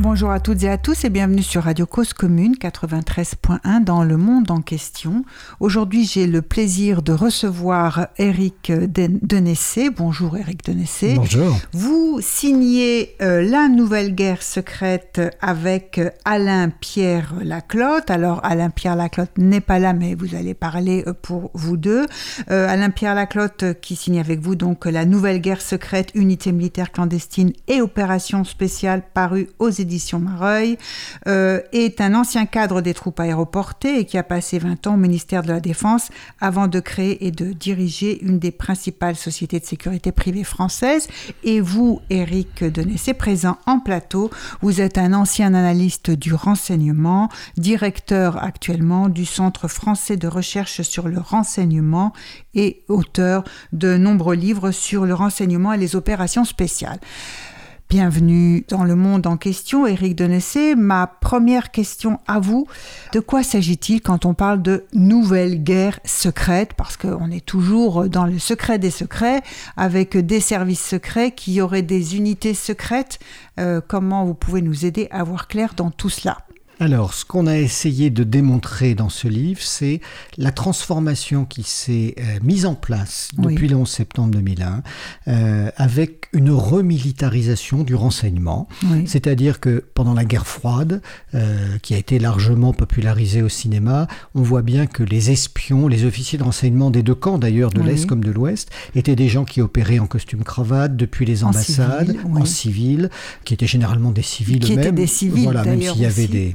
Bonjour à toutes et à tous et bienvenue sur Radio Cause Commune 93.1 dans le monde en question. Aujourd'hui, j'ai le plaisir de recevoir Eric Denessé. Bonjour Eric Denessé. Bonjour. Vous signez euh, La Nouvelle Guerre secrète avec Alain Pierre Laclotte. Alors Alain Pierre Laclotte n'est pas là mais vous allez parler euh, pour vous deux. Euh, Alain Pierre Laclotte qui signe avec vous donc La Nouvelle Guerre secrète, unité militaire clandestine et opération spéciale parue aux éditions éditions Mareuil, euh, est un ancien cadre des troupes aéroportées et qui a passé 20 ans au ministère de la Défense avant de créer et de diriger une des principales sociétés de sécurité privée françaises. Et vous, Eric Denessé, présent en plateau, vous êtes un ancien analyste du renseignement, directeur actuellement du Centre français de recherche sur le renseignement et auteur de nombreux livres sur le renseignement et les opérations spéciales. Bienvenue dans le monde en question, Éric Denessé. Ma première question à vous, de quoi s'agit-il quand on parle de nouvelle guerre secrète Parce qu'on est toujours dans le secret des secrets, avec des services secrets qui auraient des unités secrètes. Euh, comment vous pouvez nous aider à voir clair dans tout cela? Alors, ce qu'on a essayé de démontrer dans ce livre, c'est la transformation qui s'est euh, mise en place depuis le 11 septembre 2001, euh, avec une remilitarisation du renseignement. C'est-à-dire que pendant la guerre froide, euh, qui a été largement popularisée au cinéma, on voit bien que les espions, les officiers de renseignement des deux camps d'ailleurs, de l'Est comme de l'Ouest, étaient des gens qui opéraient en costume cravate depuis les ambassades, en civil, qui étaient généralement des civils eux-mêmes. Étaient des civils, voilà, même s'il y avait des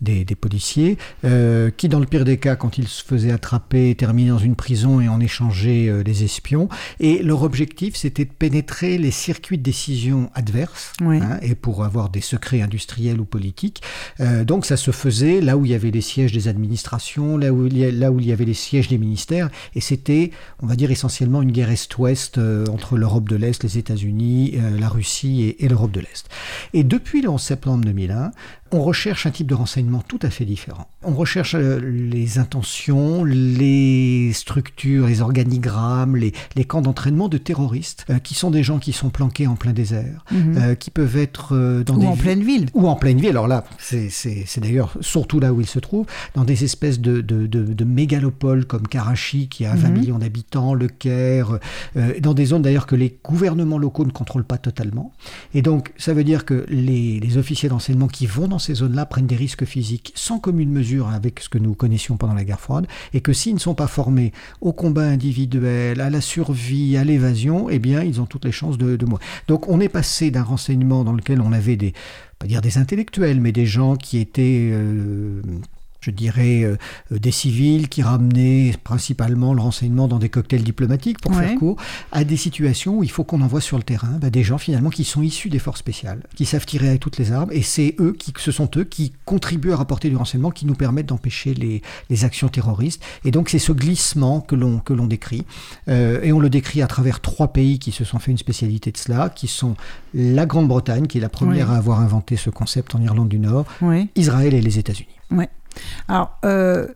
des, policiers, euh, qui dans le pire des cas, quand ils se faisaient attraper, terminaient dans une prison et en échangeaient euh, des espions. Et leur objectif, c'était de pénétrer les circuits de décision adverses, hein, et pour avoir des secrets industriels ou politiques. Euh, donc ça se faisait là où il y avait les sièges des administrations, là où il y, là où il y avait les sièges des ministères, et c'était, on va dire, essentiellement une guerre Est-Ouest entre l'Europe de l'Est, les États-Unis, la Russie et, et l'Europe de l'Est. Et depuis le 11 septembre 2001, on recherche un type de renseignement tout à fait différent. On recherche euh, les intentions, les structures, les organigrammes, les, camps d'entraînement de terroristes, euh, qui sont des gens qui sont planqués en plein désert, mhm. euh, qui peuvent être dans ou des... en pleine ville. Ou en pleine ville. Alors là, c'est d'ailleurs surtout là où ils se trouvent, dans des espèces de, de, mégalopoles comme Karachi, qui a 20 mhm. millions d'habitants, le Caire, dans des zones d'ailleurs que les gouvernements locaux ne contrôlent pas totalement. Et donc, ça veut dire que les, les officiers d'enseignement qui vont dans ces zones-là prennent des risques sans commune mesure avec ce que nous connaissions pendant la guerre froide, et que s'ils ne sont pas formés au combat individuel, à la survie, à l'évasion, eh bien, ils ont toutes les chances de, de mourir. Donc, on est passé d'un renseignement dans lequel on avait des pas dire des intellectuels, mais des gens qui étaient euh, je dirais, euh, euh, des civils qui ramenaient principalement le renseignement dans des cocktails diplomatiques, pour faire court, à des situations où il faut qu'on envoie sur le terrain bah, des gens finalement qui sont issus des forces spéciales, qui savent tirer avec toutes les armes, et c'est eux qui, ce sont eux qui contribuent à rapporter du renseignement, qui nous permettent d'empêcher les, les, actions terroristes. Et donc c'est ce glissement que l'on que l'on décrit, euh, et on le décrit à travers trois pays qui se sont fait une spécialité de cela, qui sont la Grande-Bretagne, qui est la première à avoir inventé ce concept en Irlande du Nord, Israël et les États-Unis. Alors, euh,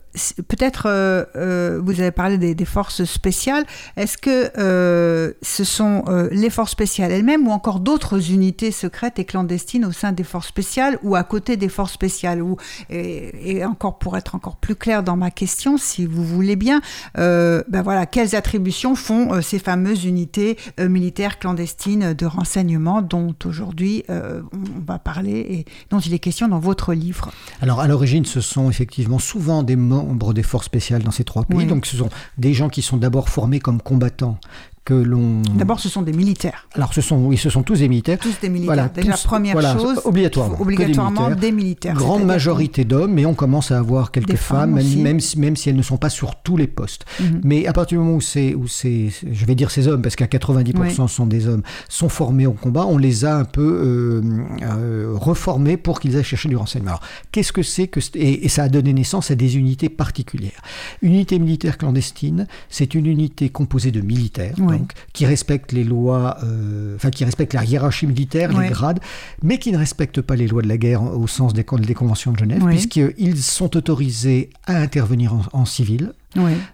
peut-être euh, euh, vous avez parlé des, forces spéciales. Est-ce que ce sont les forces spéciales elles-mêmes ou encore d'autres unités secrètes et clandestines au sein des forces spéciales ou à côté des forces spéciales ou, et, encore pour être encore plus clair dans ma question, si vous voulez bien, ben voilà, quelles attributions font ces fameuses unités militaires clandestines de renseignement dont aujourd'hui on va parler et dont il est question dans votre livre? Alors, à l'origine, ce sont effectivement souvent des membres des forces spéciales dans ces trois pays. Donc ce sont des gens qui sont d'abord formés comme combattants que l'on. D'abord, ce sont des militaires. Alors, ce sont, oui, ce sont tous des militaires. Tous des militaires. Voilà, Déjà, première chose, obligatoirement, obligatoirement des militaires. Grande majorité d'hommes, mais on commence à avoir quelques femmes, même, même, si elles ne sont pas sur tous les postes. Mhm. Mais à partir du moment où c'est, où c'est, je vais dire ces hommes, parce qu'à 90% sont des hommes, sont formés au combat, on les a un peu euh, euh, reformés pour qu'ils aillent chercher du renseignement. Alors, qu'est-ce que c'est que et, et, ça a donné naissance à des unités particulières. Unité militaire clandestine, c'est une unité composée de militaires donc, qui respectent les lois, euh, enfin qui respectent la hiérarchie militaire, les grades, mais qui ne respectent pas les lois de la guerre au sens des, des conventions de Genève, puisqu'ils sont autorisés à intervenir en, civil.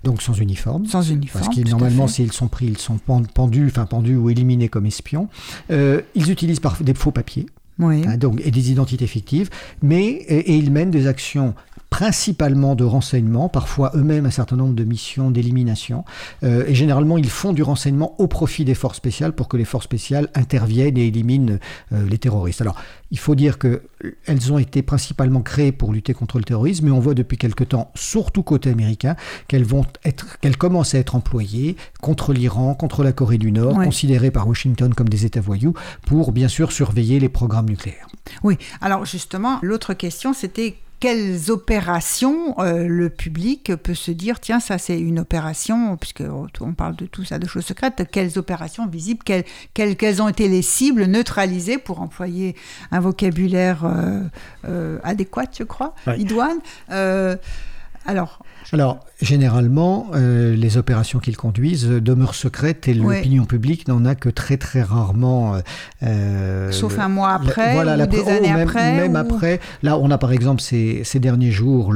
Donc sans uniforme. Sans uniforme. Parce qu'ils normalement, s'ils sont pris, ils sont pendus, enfin pendus ou éliminés comme espions. Euh, ils utilisent des faux papiers. Hein, donc, et des identités fictives, mais et ils mènent des actions principalement de renseignement, parfois eux-mêmes un certain nombre de missions d'élimination. Euh, et généralement, ils font du renseignement au profit des forces spéciales pour que les forces spéciales interviennent et éliminent euh, les terroristes. Alors, il faut dire qu'elles ont été principalement créées pour lutter contre le terrorisme, mais on voit depuis quelque temps, surtout côté américain, qu'elles vont être, qu'elles commencent à être employées contre l'Iran, contre la Corée du Nord, considérées par Washington comme des États voyous, pour bien sûr surveiller les programmes nucléaires. Oui. Alors justement, l'autre question, c'était quelles opérations euh, le public peut se dire tiens ça c'est une opération puisque on parle de tout ça de choses secrètes quelles opérations visibles quelles, quelles, ont été les cibles neutralisées pour employer un vocabulaire euh, euh, adéquat je crois idoine. Alors alors, généralement, euh, les opérations qu'ils conduisent demeurent secrètes et l'opinion publique n'en a que très très rarement. Euh, euh, Sauf un mois après, ou des années même, après. Même après. Là, on a par exemple ces, ces derniers jours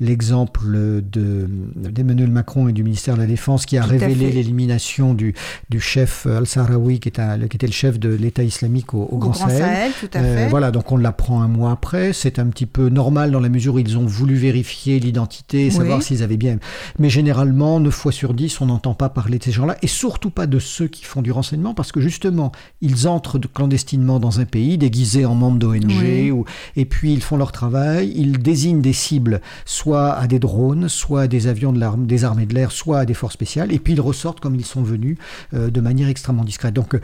l'exemple d'Emmanuel Macron et du ministère de la Défense qui a révélé l'élimination du, du chef Al-Sahraoui, qui, qui, était le chef de l'État islamique au, Grand, Sahel. tout à fait. voilà, donc on l'apprend un mois après. C'est un petit peu normal dans la mesure où ils ont voulu vérifier l'identité, savoir s'ils avaient bien. Mais généralement, 9 fois sur 10, on n'entend pas parler de ces gens-là, et surtout pas de ceux qui font du renseignement, parce que justement, ils entrent clandestinement dans un pays, déguisés en membres d'ONG, ou, et puis ils font leur travail, ils désignent des cibles, soit à des drones, soit à des avions de des armées de l'air, soit à des forces spéciales, et puis ils ressortent comme ils sont venus, euh, de manière extrêmement discrète. Donc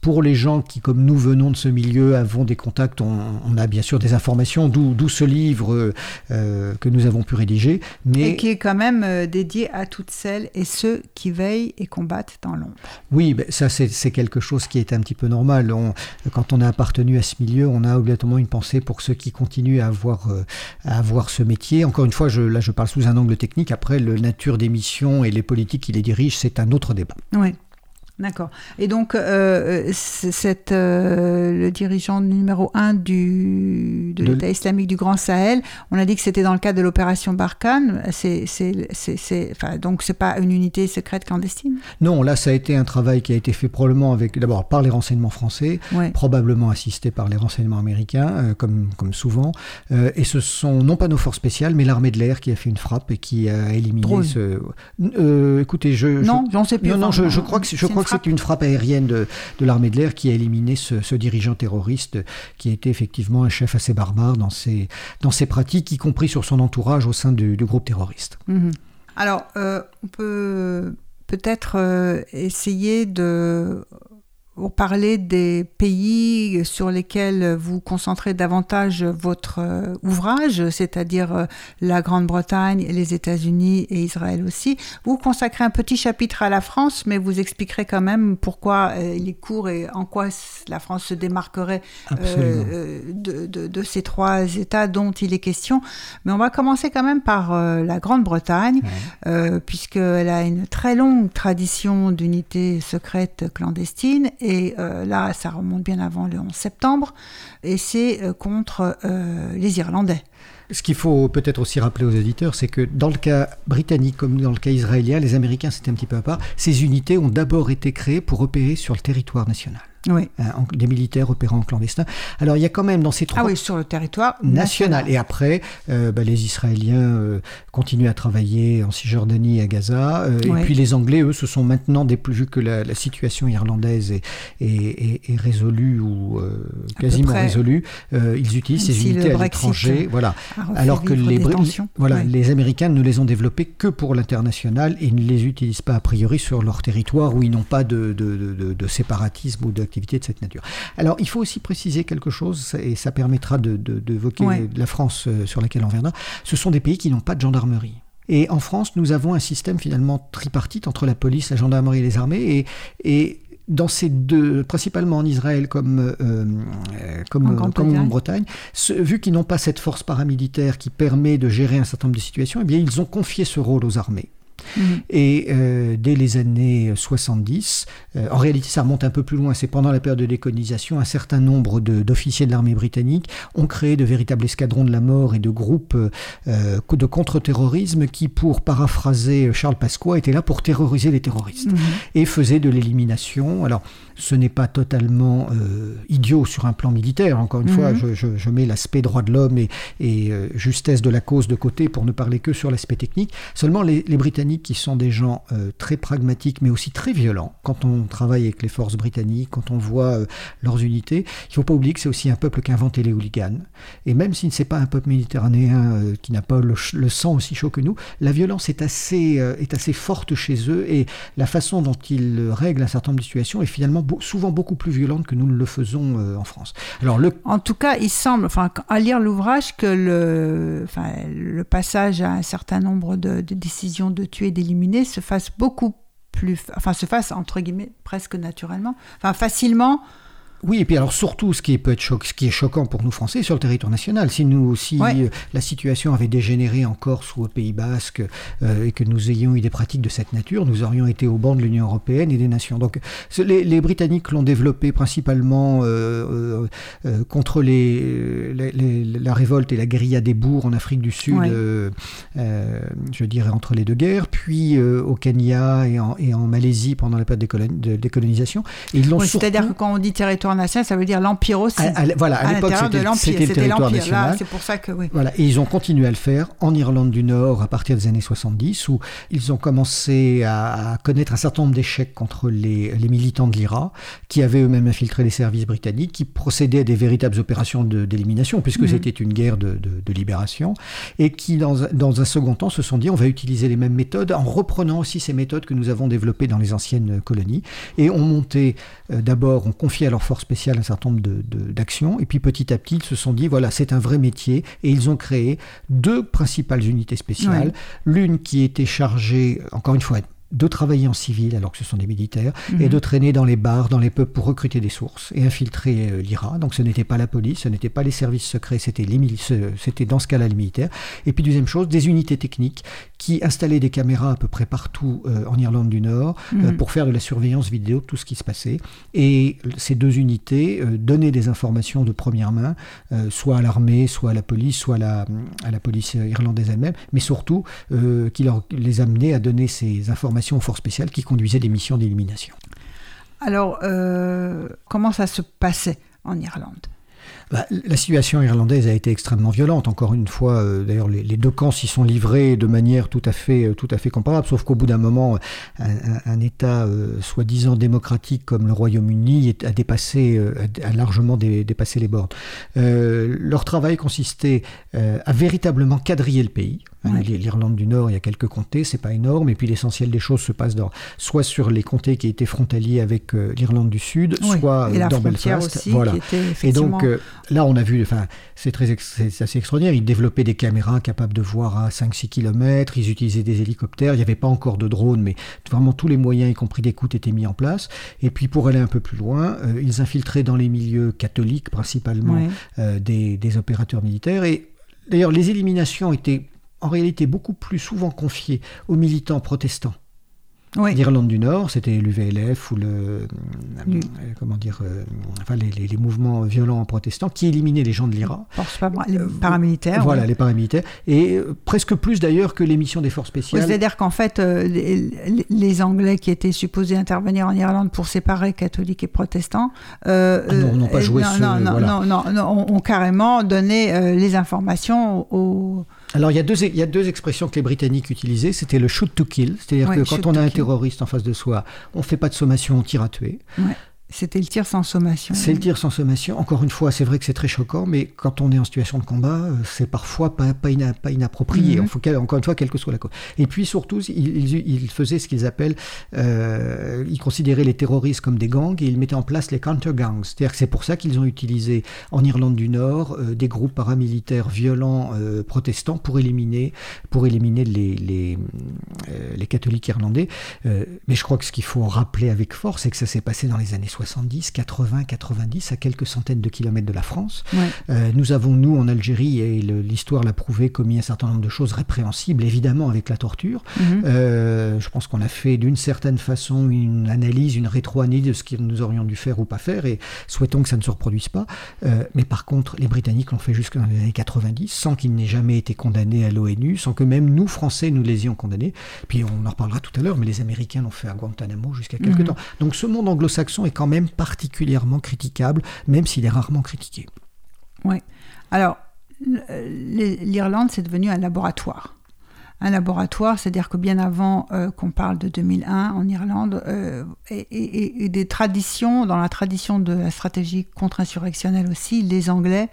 pour les gens qui, comme nous venons de ce milieu, avons des contacts, on, a bien sûr des informations, d'où ce livre euh, que nous avons pu rédiger. Mais... Et qui est quand même euh, dédié à toutes celles et ceux qui veillent et combattent dans l'ombre. Oui, ben, ça c'est quelque chose qui est un petit peu normal. quand on a appartenu à ce milieu, on a obligatoirement une pensée pour ceux qui continuent à avoir, euh, à avoir ce métier. Encore une fois, je, là je parle sous un angle technique. Après, la nature des missions et les politiques qui les dirigent, c'est un autre débat. Oui. D'accord. Et donc, euh, cette, euh, le dirigeant numéro 1 du, de, l'État islamique du Grand Sahel, on a dit que c'était dans le cadre de l'opération Barkhane. C'est, enfin, donc, c'est pas une unité secrète clandestine? Non, là, ça a été un travail qui a été fait probablement avec, d'abord par les renseignements français, probablement assisté par les renseignements américains, euh, comme, comme souvent. Euh, et ce sont non pas nos forces spéciales, mais l'armée de l'air qui a fait une frappe et qui a éliminé ce. écoutez, je. Non, j'en sais plus. Non, non, je, je crois que, je crois c'est une frappe aérienne de, l'armée de l'air qui a éliminé ce, dirigeant terroriste qui était effectivement un chef assez barbare dans ses, dans ses pratiques, y compris sur son entourage au sein du, groupe terroriste. Mhm. Alors, euh, on peut peut-être euh, essayer de pour parler des pays sur lesquels vous concentrez davantage votre euh, ouvrage, c'est-à-dire euh, la Grande-Bretagne, les États-Unis et Israël aussi. Vous consacrez un petit chapitre à la France, mais vous expliquerez quand même pourquoi euh, il est court et en quoi la France se démarquerait de, ces trois États dont il est question. Mais on va commencer quand même par la Grande-Bretagne, puisqu'elle a une très longue tradition d'unité secrète clandestine et euh, là, ça remonte bien avant le 11 septembre. Et c'est euh, contre euh, les Irlandais. Ce qu'il faut peut-être aussi rappeler aux éditeurs, c'est que dans le cas britannique comme dans le cas israélien, les Américains c'était un petit peu à part, ces unités ont d'abord été créées pour opérer sur le territoire national oui. Euh, des militaires opérant en clandestin. Alors il y a quand même dans ces trois... Ah oui, sur le territoire national. Et après, euh, bah, les Israéliens euh, continuent à travailler en Cisjordanie et à Gaza. Et puis les Anglais, eux, se sont maintenant, dès vu que la, situation irlandaise est, est, résolue ou quasiment résolue, ils utilisent ces unités à l'étranger. Voilà. Alors que les, voilà, les Américains ne les ont développées que pour l'international et ne les utilisent pas a priori sur leur territoire où ils n'ont pas de, de, de, de séparatisme ou d'activité de cette nature. Alors, il faut aussi préciser quelque chose, et ça permettra d'évoquer de, la France euh, sur laquelle on viendra. Ce sont des pays qui n'ont pas de gendarmerie. Et en France, nous avons un système finalement tripartite entre la police, la gendarmerie et les armées. Et, et dans ces deux, principalement en Israël comme, euh, comme, en Grande-Bretagne, vu qu'ils n'ont pas cette force paramilitaire qui permet de gérer un certain nombre de situations, eh bien, ils ont confié ce rôle aux armées. Mhm. Et dès les années 70, en réalité ça remonte un peu plus loin, c'est pendant la période de décolonisation, un certain nombre d'officiers de, l'armée britannique ont créé de véritables escadrons de la mort et de groupes de contre-terrorisme qui, pour paraphraser Charles Pasqua, étaient là pour terroriser les terroristes mhm. et faisaient de l'élimination. Alors, ce n'est pas totalement idiot sur un plan militaire, encore une fois, mhm. je, mets l'aspect droit de l'homme et, euh, justesse de la cause de côté pour ne parler que sur l'aspect technique. Seulement, les, Britanniques, qui sont des gens euh, très pragmatiques, mais aussi très violents, quand on travaille avec les forces britanniques, quand on voit euh, leurs unités, il ne faut pas oublier que c'est aussi un peuple qui a inventé les hooligans. Et même si ce n'est pas un peuple méditerranéen qui n'a pas le, sang aussi chaud que nous, la violence est assez, est assez forte chez eux et la façon dont ils règlent un certain nombre de situations est finalement souvent beaucoup plus violente que nous ne le faisons en France. Alors, le... En tout cas, il semble, enfin, à lire l'ouvrage, que le, le passage à un certain nombre de, de décisions de tuer et d'éliminer se fasse beaucoup plus, enfin, se fasse entre guillemets presque naturellement, enfin, facilement oui, et puis alors surtout, ce qui peut être ce qui est choquant pour nous Français sur le territoire national, si nous, si euh, la situation avait dégénéré en Corse ou au Pays Basque euh, et que nous ayons eu des pratiques de cette nature, nous aurions été au banc de l'Union européenne et des nations. Donc les, Britanniques l'ont développé principalement euh, contre les, la révolte et la guérilla des bourgs en Afrique du Sud, je dirais entre les deux guerres, puis au Kenya et en, et en, Malaisie pendant la période de décolonisation. C'est-à-dire que quand on dit territoire ça veut dire l'Empire aussi. voilà, à, l'époque, c'était le territoire national. C'est pour ça que, oui. Voilà, et ils ont continué à le faire en Irlande du Nord à partir des années 70, où ils ont commencé à, connaître un certain nombre d'échecs contre les, militants de l'IRA, qui avaient eux-mêmes infiltré les services britanniques, qui procédaient à des véritables opérations d'élimination, puisque mhm. c'était une guerre de, libération, et qui, dans, dans un second temps, se sont dit on va utiliser les mêmes méthodes en reprenant aussi ces méthodes que nous avons développées dans les anciennes colonies, et ont monté, euh, d'abord, on confié à leurs spéciales un certain nombre d'actions. Et puis petit à petit, ils se sont dit, voilà, c'est un vrai métier. Et ils ont créé deux principales unités spéciales. L'une qui était chargée, encore une fois, de travailler en civil alors que ce sont des militaires et mhm. de traîner dans les bars, dans les peuples pour recruter des sources et infiltrer euh, l'IRA. Donc ce n'était pas la police, ce n'était pas les services secrets, c'était les c'était dans ce cas-là les militaires. Et puis deuxième chose, des unités techniques qui installaient des caméras à peu près partout euh, en Irlande du Nord euh, mhm. pour faire de la surveillance vidéo de tout ce qui se passait. Et ces deux unités donnaient des informations de première main, soit à l'armée, soit à la police, soit à la, à la police irlandaise elle-même, mais surtout qui leur, les amenaient à donner ces informations aux forces qui conduisaient des missions d'élimination. Alors, euh, comment ça se passait en Irlande? Bah, la situation irlandaise a été extrêmement violente. Encore une fois, euh, d'ailleurs, les, deux camps s'y sont livrés de manière tout à fait, euh, tout à fait comparable, sauf qu'au bout d'un moment, un, État euh, soi-disant démocratique comme le Royaume-Uni a dépassé, a largement dépassé les bornes. leur travail consistait à véritablement quadriller le pays. Hein, L'Irlande du Nord, il y a quelques comtés, c'est pas énorme, et puis l'essentiel des choses se passe dans, soit sur les comtés qui étaient frontaliers avec l'Irlande du Sud, soit dans Belfast. voilà. et donc Là, on a vu, enfin, c'est très, assez extraordinaire. Ils développaient des caméras capables de voir à 5-6 km. Ils utilisaient des hélicoptères. Il n'y avait pas encore de drones, mais vraiment tous les moyens, y compris d'écoute, étaient mis en place. Et puis, pour aller un peu plus loin, euh, ils infiltraient dans les milieux catholiques, principalement, euh, des, des opérateurs militaires. Et d'ailleurs, les éliminations étaient en réalité beaucoup plus souvent confiées aux militants protestants L'Irlande du Nord, c'était l'UVLF ou le, euh, comment dire, euh, enfin les, mouvements violents protestants qui éliminaient les gens de l'IRA. Les euh, paramilitaires. Voilà, les paramilitaires. Et presque plus d'ailleurs que les missions des forces spéciales. C'est-à-dire qu'en fait, les, Anglais qui étaient supposés intervenir en Irlande pour séparer catholiques et protestants. Ah non, n'ont pas joué ce. Non, non, non, non, ont carrément donné les informations aux alors il y, a deux, il y a deux expressions que les Britanniques utilisaient. C'était le shoot to kill, c'est-à-dire que quand on a un terroriste en face de soi, on ne fait pas de sommation, on tire à tuer. C'était le tir sans sommation. C'est le tir sans sommation. Encore une fois, c'est vrai que c'est très choquant, mais quand on est en situation de combat, euh, c'est parfois pas, pas, inapproprié. Mhm. encore une fois, quelle que soit la cause. Et puis surtout, ils, faisaient ce qu'ils appellent, euh, ils considéraient les terroristes comme des gangs et ils mettaient en place les counter-gangs. C'est-à-dire que c'est pour ça qu'ils ont utilisé en Irlande du Nord euh, des groupes paramilitaires violents protestants pour éliminer, pour éliminer les, les, les catholiques irlandais. mais je crois que ce qu'il faut rappeler avec force, c'est que ça s'est passé dans les années 70, 80, 90, à quelques centaines de kilomètres de la France. Ouais. Euh, nous avons, nous, en Algérie, et l'histoire l'a prouvé, commis un certain nombre de choses répréhensibles, évidemment avec la torture. Mhm. Euh, je pense qu'on a fait d'une certaine façon une analyse, une rétro-analyse de ce que nous aurions dû faire ou pas faire, et souhaitons que ça ne se reproduise pas. Euh, mais par contre, les Britanniques l'ont fait jusque dans les années 90, sans qu'il n'ait jamais été condamné à l'ONU, sans que même nous, Français, nous les ayons condamnés. Puis on en reparlera tout à l'heure, mais les Américains l'ont fait à Guantanamo jusqu'à quelque Mhm. temps. Donc ce monde anglo-saxon est quand même particulièrement critiquable, même s'il est rarement critiqué. Ouais. Alors, les- l'Irlande, c'est devenu un laboratoire. Un laboratoire, c'est-à-dire que bien avant euh, qu'on parle de 2001 en Irlande, euh, et, et- et des traditions, dans la tradition de la stratégie contre-insurrectionnelle aussi, les Anglais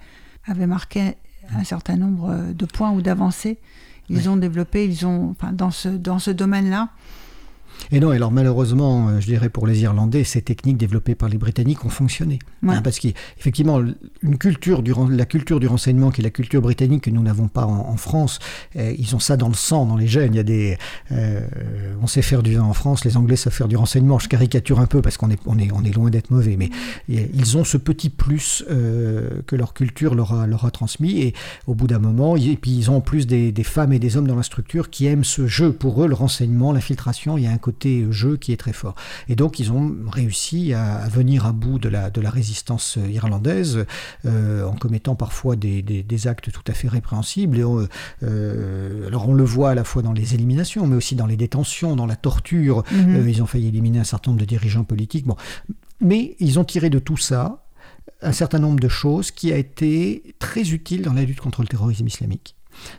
avaient marqué un certain nombre euh, de points ou d'avancées. Ils ont développé, ils ont, enfin, dans ce, dans ce domaine-là, Et non, alors malheureusement, euh, je dirais pour les Irlandais, ces techniques développées par les Britanniques ont fonctionné. Ouais. Hein, parce qu'effectivement, une culture du, la culture du renseignement, qui est la culture britannique que nous n'avons pas en, en France, euh, ils ont ça dans le sang, dans les gènes. Il y a des, euh, on sait faire du vin en France, les Anglais savent faire du renseignement. Je caricature un peu parce qu'on est, on est, on est loin d'être mauvais, mais ils ont ce petit plus euh, que leur culture leur a, leur a transmis. Et au bout d'un moment, et puis ils ont en plus des, des femmes et des hommes dans la structure qui aiment ce jeu. Pour eux, le renseignement, l'infiltration, il y a un côté jeu qui est très fort. Et donc, ils ont réussi à, à venir à bout de la, de la résistance irlandaise euh, en commettant parfois des, des- des actes tout à fait répréhensibles. Et on, euh, alors, on le voit à la fois dans les éliminations, mais aussi dans les détentions, dans la torture. Mhm. Euh, ils ont failli éliminer un certain nombre de dirigeants politiques. Bon. Mais ils ont tiré de tout ça un certain nombre de choses qui a été très utile dans la lutte contre le terrorisme islamique.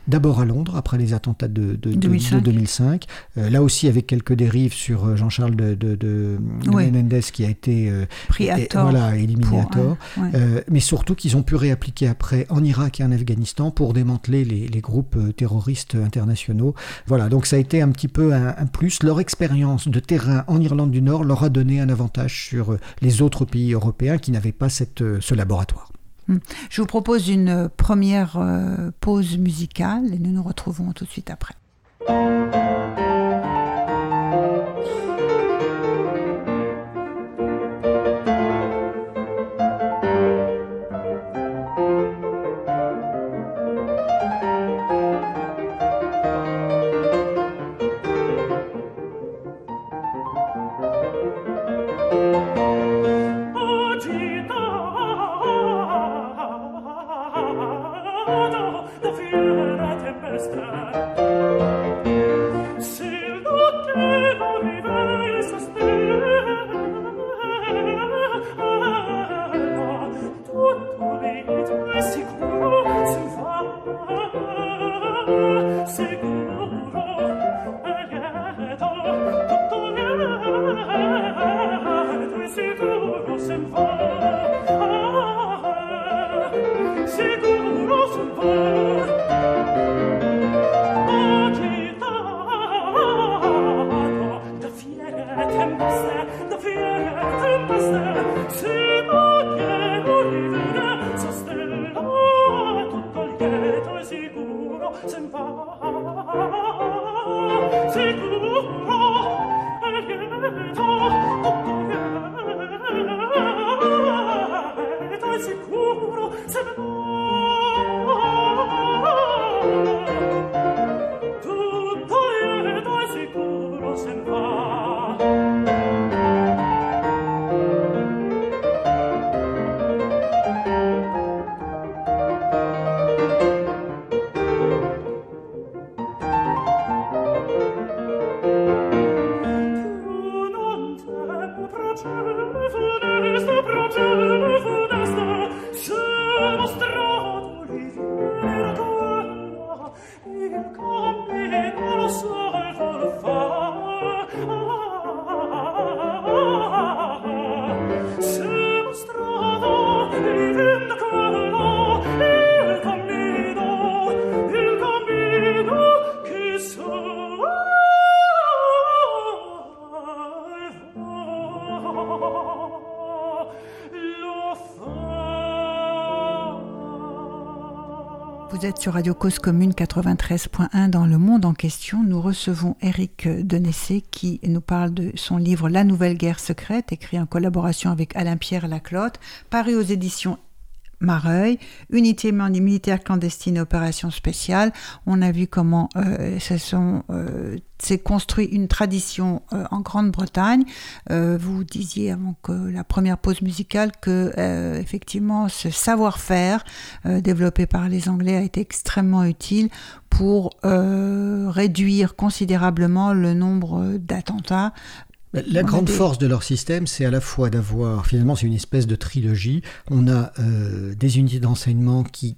D'abord à Londres, après les attentats de, de- de- 2005. de 2005. Euh, là aussi, avec quelques dérives sur euh, Jean-Charles de. Menendez qui a été euh, pris à et- tort. voilà, éliminé pour à tort. ouais. Mais surtout qu'ils ont pu réappliquer après en Irak et en Afghanistan pour démanteler les, les groupes terroristes internationaux. Voilà, donc ça a été un petit peu un, un plus. Leur expérience de terrain en Irlande du Nord leur a donné un avantage sur les autres pays européens qui n'avaient pas cette, ce laboratoire. Je vous propose une première euh, pause musicale et nous nous retrouvons tout de suite après. Êtes sur Radio Cause Commune 93.1 dans le monde en question. Nous recevons Eric Denessé qui nous parle de son livre La Nouvelle Guerre secrète, écrit en collaboration avec Alain Pierre Laclotte, paru aux éditions Mareuil, unité militaire clandestine opération spéciale. On a vu comment euh, euh, construit une tradition euh, en Grande-Bretagne. vous disiez avant que la première pause musicale que effectivement ce savoir-faire développé par les Anglais a été extrêmement utile pour réduire considérablement le nombre d'attentats la grande force de leur système, c'est à la fois d'avoir, finalement, c'est une espèce de trilogie. On a euh, des unités d'enseignement qui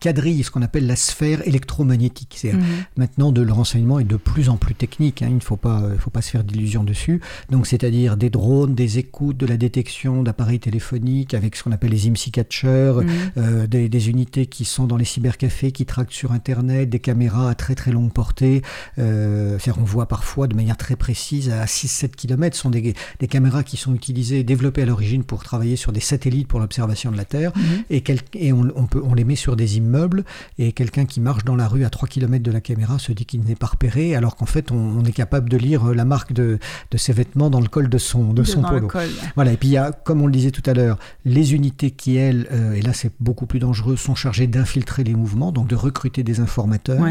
quadrille ce qu'on appelle la sphère électromagnétique. C'est mhm. maintenant de le renseignement est de plus en plus technique. Hein. il ne faut pas, faut pas se faire d'illusions dessus. Donc, c'est-à-dire des drones, des écoutes, de la détection d'appareils téléphoniques avec ce qu'on appelle les IMSI catchers, mhm. euh, des, unités qui sont dans les cybercafés, qui traquent sur Internet, des caméras à très très longue portée. Euh, on voit parfois de manière très précise à 6-7 km. Ce sont des, des, caméras qui sont utilisées, développées à l'origine pour travailler sur des satellites pour l'observation de la Terre, mhm. et, et on, on, peut, on les met sur des immeubles et quelqu'un qui marche dans la rue à 3 km de la caméra se dit qu'il n'est pas repéré alors qu'en fait on, est capable de lire la marque de, de, ses vêtements dans le col de son, de son polo. Voilà, et puis il y a, comme on le disait tout à l'heure, les unités qui, elles, euh, et là c'est beaucoup plus dangereux, sont chargées d'infiltrer les mouvements, donc de recruter des informateurs.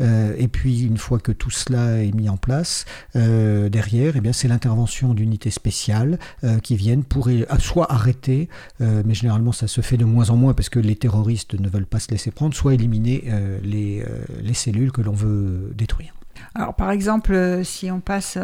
Euh, et puis une fois que tout cela est mis en place, euh, derrière, eh bien, c'est l'intervention d'unités spéciales qui viennent pour soit arrêter, mais généralement ça se fait de moins en moins parce que les terroristes ne veulent pas se laisser prendre, soit éliminer euh, les, euh, les cellules que l'on veut détruire. Alors par exemple, euh, si on passe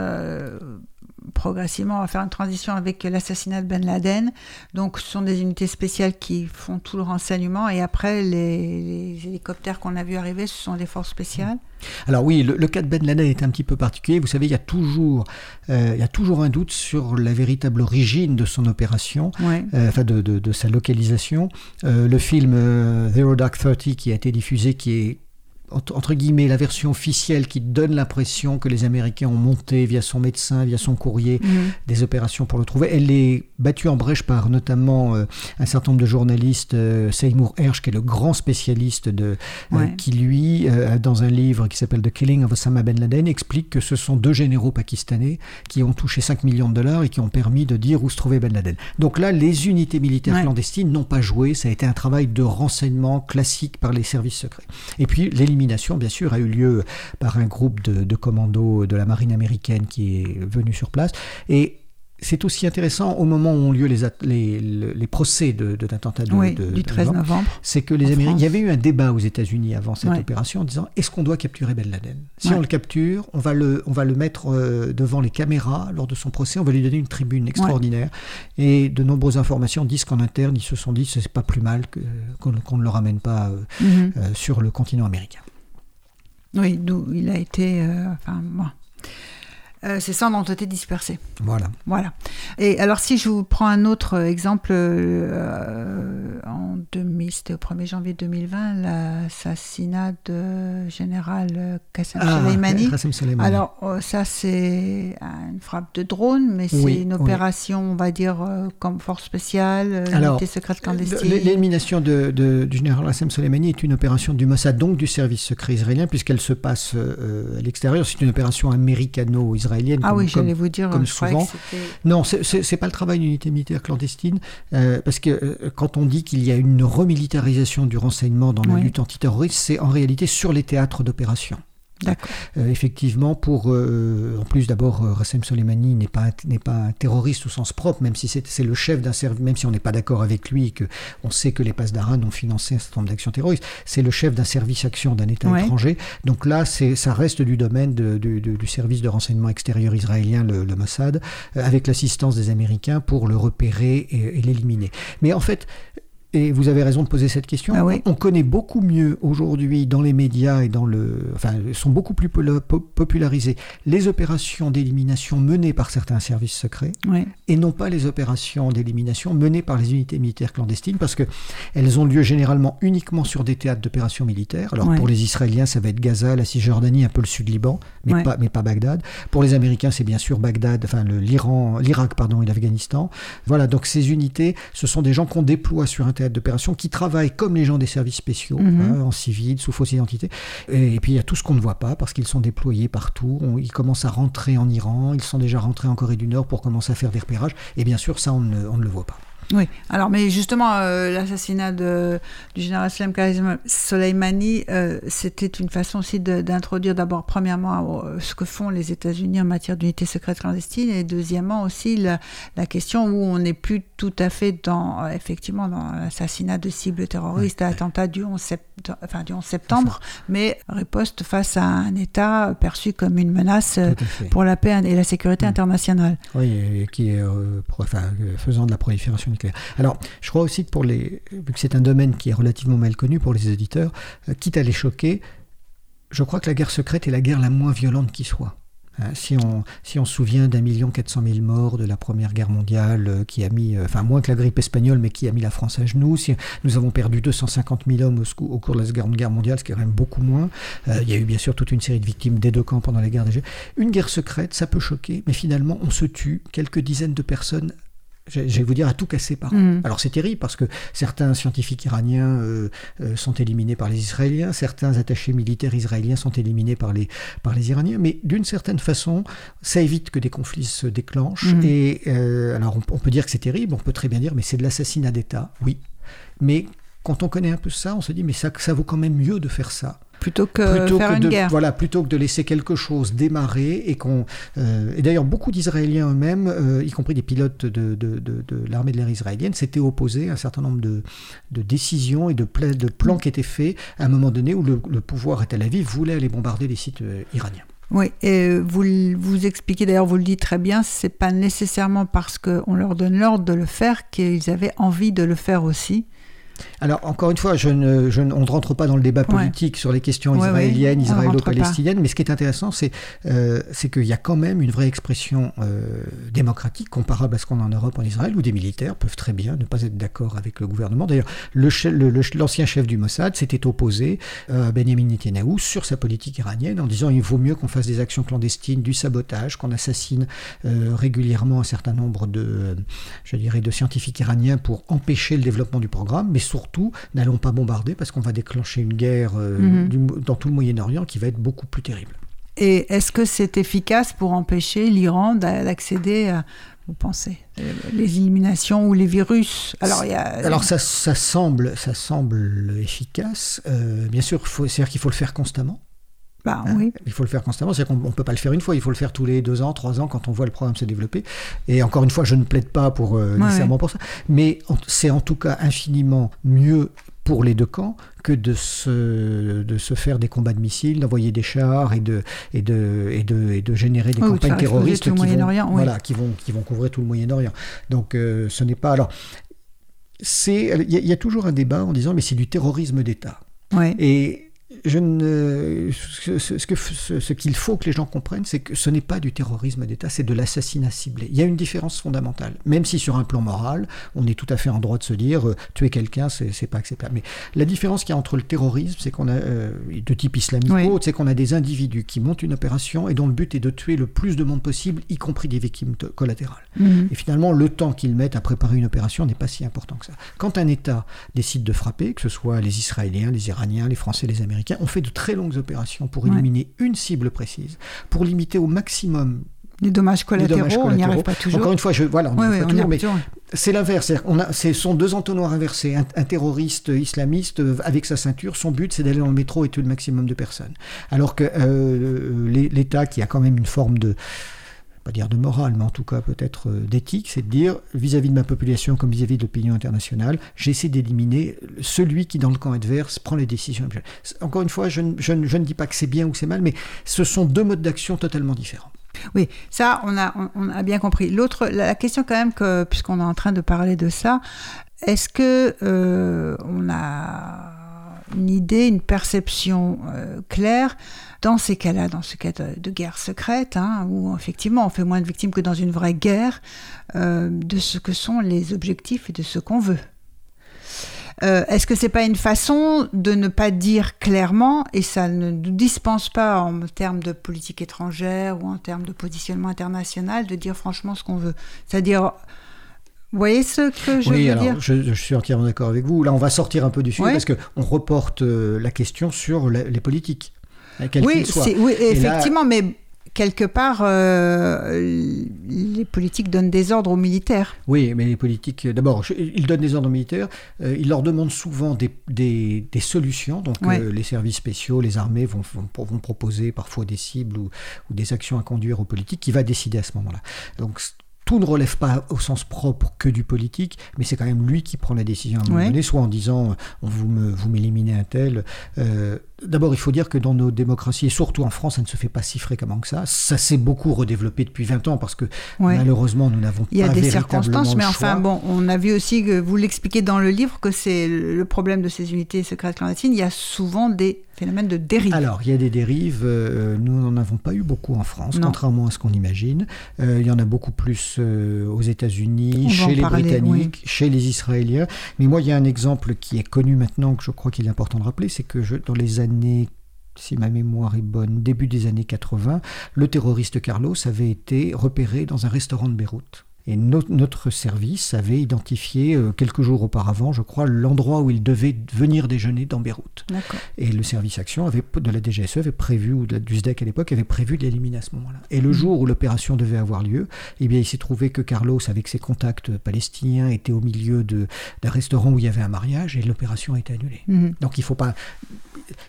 progressivement, on va faire une transition avec l'assassinat de Ben Laden. Donc, ce sont des unités spéciales qui font tout le renseignement. Et après, les, hélicoptères qu'on a vu arriver, ce sont des forces spéciales. Alors oui, le, cas de Ben Laden est un petit peu particulier. Vous savez, il y a toujours, il y a toujours un doute sur la véritable origine de son opération, enfin de, de, sa localisation. le film Zero Dark Thirty qui a été diffusé, qui est entre guillemets, la version officielle qui donne l'impression que les Américains ont monté via son médecin, via son courrier, mhm. des opérations pour le trouver. Elle est battue en brèche par notamment euh, un certain nombre de journalistes, euh, Seymour Hersh, qui est le grand spécialiste de, euh, qui lui, dans un livre qui s'appelle The Killing of Osama Ben Laden, explique que ce sont deux généraux pakistanais qui ont touché 5 millions de dollars et qui ont permis de dire où se trouvait Ben Laden. Donc là, les unités militaires clandestines n'ont pas joué, ça a été un travail de renseignement classique par les services secrets. Et puis, les l'élimination, bien sûr, a eu lieu par un groupe de, de commandos de la marine américaine qui est venu sur place. Et c'est aussi intéressant au moment où ont lieu les, les, les procès de, de l'attentat du 13 novembre. c'est que les Américains. Il y avait eu un débat aux États-Unis avant cette opération en disant est-ce qu'on doit capturer Ben Laden? Si on le capture, on va le, on va le mettre euh, devant les caméras lors de son procès, on va lui donner une tribune extraordinaire. Et de nombreuses informations disent qu'en interne, ils se sont dit c'est pas plus mal qu'on ne le ramène pas euh, mhm. euh, sur le continent américain. Oui, d'où il a été. enfin, euh, ces cendres ont été dispersées. Voilà. Voilà. Et alors, si je vous prends un autre exemple, euh, en 2000, c'était au 1er janvier 2020, l'assassinat de général Qassem ah, Soleimani. Alors, euh, ça, c'est une frappe de drone, mais c'est une opération, on va dire, comme force spéciale, unité secrète clandestine. L'élimination de, du général Qassem Soleimani est une opération du Mossad, donc du service secret israélien, puisqu'elle se passe à l'extérieur. C'est une opération américano-israélienne ah oui, j'allais vous dire, comme souvent. non, c'est pas le travail d'unité militaire clandestine, euh, parce que euh, quand on dit qu'il y a une remilitarisation du renseignement dans la lutte antiterroriste, c'est en réalité sur les théâtres d'opération. Euh, effectivement, pour euh, en plus d'abord, euh, Rassem Soleimani n'est pas n'est pas un terroriste au sens propre, même si c'est le chef d'un service, même si on n'est pas d'accord avec lui et que on sait que les d'Aran ont financé un certain nombre d'actions terroristes, c'est le chef d'un service action d'un État étranger. Donc là, c'est ça reste du domaine de, du service de renseignement extérieur israélien, le, Mossad, avec l'assistance des Américains pour le repérer et l'éliminer. Mais en fait, et vous avez raison de poser cette question. Ah On connaît beaucoup mieux aujourd'hui dans les médias et dans le, enfin, sont beaucoup plus popularisées les opérations d'élimination menées par certains services secrets et non pas les opérations d'élimination menées par les unités militaires clandestines parce que elles ont lieu généralement uniquement sur des théâtres d'opérations militaires. Alors pour les Israéliens, ça va être Gaza, la Cisjordanie, un peu le sud Liban, mais pas, mais pas Bagdad. Pour les Américains, c'est bien sûr Bagdad, enfin l'Iran, l'Irak pardon et l'Afghanistan. Voilà, donc ces unités, ce sont des gens qu'on déploie sur un théâtre théâtre d'opération qui travaillent comme les gens des services spéciaux, Mhm. hein, en civil, sous fausse identité. Et, et puis il y a tout ce qu'on ne voit pas parce qu'ils sont déployés partout. On- ils commencent à rentrer en Iran, ils sont déjà rentrés en Corée du Nord pour commencer à faire des repérages. Et bien sûr, ça, on ne, on ne le voit pas. Oui, alors mais justement, euh, l'assassinat du général Slem Soleimani, euh, c'était une façon aussi d'introduire d'abord, premièrement, euh, ce que font les États-Unis en matière d'unité secrète clandestine, et deuxièmement aussi la, la question où on n'est plus tout à fait dans, euh, effectivement, dans l'assassinat de cibles terroristes, attentat du 11, sept- enfin, du 11 septembre, mais riposte face à un État perçu comme une menace pour la paix et la sécurité Mm. internationale. Oui, et qui est euh, pro- enfin, faisant de la prolifération Alors, je crois aussi que pour les, vu que c'est un domaine qui est relativement mal connu pour les éditeurs, euh, quitte à les choquer, je crois que la guerre secrète est la guerre la moins violente qui soit. Hein, si, on, si on se souvient d'un million quatre cent mille morts de la Première Guerre mondiale, euh, qui a mis, euh, enfin moins que la grippe espagnole, mais qui a mis la France à genoux, si nous avons perdu 250 000 hommes au, cours de la Seconde Guerre mondiale, ce qui est quand même beaucoup moins. Il y a eu bien sûr toute une série de victimes des deux camps pendant la guerre des Une guerre secrète, ça peut choquer, mais finalement, on se tue quelques dizaines de personnes. Je vais vous dire à tout casser par an. Mm. Alors c'est terrible parce que certains scientifiques iraniens euh, euh, sont éliminés par les Israéliens, certains attachés militaires israéliens sont éliminés par les, par les Iraniens, mais d'une certaine façon, ça évite que des conflits se déclenchent. Mhm. Et euh, alors on, on peut dire que c'est terrible, on peut très bien dire, mais c'est de l'assassinat d'État, oui. Mais quand on connaît un peu ça, on se dit, mais ça, ça vaut quand même mieux de faire ça Plutôt que plutôt faire que une de, guerre. Voilà, plutôt que de laisser quelque chose démarrer et qu'on. euh, et d'ailleurs, beaucoup d'Israéliens eux-mêmes, euh, y compris des pilotes de, de, de- de l'armée de l'air israélienne, s'étaient opposés à un certain nombre de, de décisions et de, pla- de plans qui étaient faits à un moment donné où le, le pouvoir à Tel Aviv voulait aller bombarder les sites euh, iraniens. Oui, et vous, vous expliquez d'ailleurs, vous le dites très bien, c'est pas nécessairement parce qu'on leur donne l'ordre de le faire qu'ils avaient envie de le faire aussi. Alors, encore une fois, je ne, je ne- on ne rentre pas dans le débat Ouais. politique sur les questions Ouais, israéliennes, israélo-palestiniennes, mais ce qui est intéressant, c'est euh, c'est qu'il y a quand même une vraie expression euh, démocratique comparable à ce qu'on a en Europe, en Israël, où des militaires peuvent très bien ne pas être d'accord avec le gouvernement. D'ailleurs, le che- le- le- l'ancien chef du Mossad s'était opposé euh, à Benjamin Netanyahou sur sa politique iranienne en disant il vaut mieux qu'on fasse des actions clandestines, du sabotage, qu'on assassine euh, régulièrement un certain nombre de, euh, je dirais, de scientifiques iraniens pour empêcher le développement du programme, mais surtout n'allons pas bombarder parce qu'on va déclencher une guerre euh, Mhm. du- dans tout le Moyen-Orient qui va être beaucoup plus terrible. Et est-ce que c'est efficace pour empêcher l'Iran d'a- d'accéder à, vous pensez, euh, les éliminations ou les virus? Alors, il y a... Alors ça, ça semble, ça semble efficace. Euh, bien sûr, c'est-à-dire qu'il faut le faire constamment. Bah, Hein, oui. Il faut le faire constamment. C'est-à-dire qu'on ne peut pas le faire une fois, il faut le faire tous les deux ans, trois ans, quand on voit le programme se développer. Et encore une fois, je ne plaide pas pour euh, Ouais, nécessairement pour ça, mais c'est en tout cas infiniment mieux pour les deux camps que de se, de se faire des combats de missiles, d'envoyer des chars et de, et de, et de, et de générer des Oui, campagnes terroristes qui, vont, Moyen-Orient, oui. voilà, qui, vont, qui vont couvrir tout le Moyen-Orient. Donc euh, ce n'est pas... Alors, c'est il y, a- il y a toujours un débat en disant mais c'est du terrorisme d'État. Ouais. Et je ne, ce, ce- ce qu'il faut que les gens comprennent, c'est que ce n'est pas du terrorisme d'État, c'est de l'assassinat ciblé. Il y a une différence fondamentale. Même si sur un plan moral, on est tout à fait en droit de se dire euh, tuer quelqu'un, c'est c'est pas acceptable. Mais la différence qu'il y a entre le terrorisme, c'est qu'on a euh, de type islamique Oui. c'est qu'on a des individus qui montent une opération et dont le but est de tuer le plus de monde possible, y compris des victimes collatérales. Mhm. Et finalement, le temps qu'ils mettent à préparer une opération n'est pas si important que ça. Quand un État décide de frapper, que ce soit les Israéliens, les Iraniens, les Français, les Américains, on fait de très longues opérations pour Ouais. éliminer une cible précise, pour limiter au maximum Les dommages les collatéraux, on n'y arrive pas toujours. Encore une fois, je, voilà, on pas on toujours, mais c'est l'inverse. Qu'on a- C'est sont deux entonnoirs inversés. Un, un terroriste islamiste euh, avec sa ceinture, son but c'est d'aller dans le métro et tuer le maximum de personnes. Alors que euh, l'É- l'État, qui a quand même une forme de pas dire de morale, mais en tout cas peut-être euh, d'éthique, c'est de dire vis-à-vis de ma population comme vis-à-vis de l'opinion internationale, j'essaie d'éliminer celui qui dans le camp adverse prend les décisions. Encore une fois, je, ne- je ne- je ne dis pas que c'est bien ou c'est mal, mais ce sont deux modes d'action totalement différents. Oui, ça, on a, on, a bien compris. L'autre, la, question quand même, puisqu'on est en train de parler de ça, est-ce que euh, on a une idée, une perception euh, claire dans ces cas-là, dans ce cas de, de guerre secrète, hein, où effectivement on fait moins de victimes que dans une vraie guerre, euh, de ce que sont les objectifs et de ce qu'on veut. Euh, Est-ce que c'est pas une façon de ne pas dire clairement, et ça ne nous dispense pas en termes de politique étrangère ou en termes de positionnement international, de dire franchement ce qu'on veut? C'est-à-dire, Vous voyez ce que je oui, veux alors, dire? je, je suis entièrement d'accord avec vous. Là, on va sortir un peu du sujet parce qu'on reporte euh, la question sur la- les politiques, Oui, là- effectivement, mais quelque part, euh, les politiques donnent des ordres aux militaires. Oui, mais les politiques, euh, d'abord, ils donnent des ordres militaires, euh, ils leur demandent souvent des, des- des solutions. Donc, Ouais. euh, les services spéciaux, les armées vont, vont, vont proposer parfois des cibles ou, ou des actions à conduire aux politiques qui va décider à ce moment-là. Donc, tout ne relève pas au sens propre que du politique, mais c'est quand même lui qui prend la décision à un moment Ouais. donné, soit en disant vous me- vous m'éliminez un tel. D'abord, il faut dire que dans nos démocraties, et surtout en France, ça ne se fait pas si fréquemment que ça. Ça s'est beaucoup redéveloppé depuis 20 ans parce que Ouais. malheureusement, nous n'avons pas Il y a des circonstances, mais enfin, choix. bon, on a vu aussi que vous l'expliquez dans le livre que c'est le problème de ces unités secrètes clandestines. Il y a souvent des phénomènes de dérive. Alors, il y a des dérives. euh, nous n'en avons pas eu beaucoup en France, Non. contrairement à ce qu'on imagine. Euh, il y en a beaucoup plus euh, aux États-Unis, chez les parler, Britanniques, chez les Israéliens. Mais moi, il y a un exemple qui est connu maintenant, que je crois qu'il est important de rappeler, c'est que je, dans les années si ma mémoire est bonne, début des années 80, le terroriste Carlos avait été repéré dans un restaurant de Beyrouth. Et no- notre service avait identifié euh, quelques jours auparavant, je crois, l'endroit où il devait venir déjeuner dans Beyrouth. Et le service action avait, de la DGSE avait prévu, ou de la- du SDEC à l'époque, avait prévu de l'éliminer à ce moment-là. Et le jour où l'opération devait avoir lieu, eh bien, il s'est trouvé que Carlos, avec ses contacts palestiniens, était au milieu d'un restaurant où il y avait un mariage et l'opération a été annulée. Mhm. Donc il faut pas.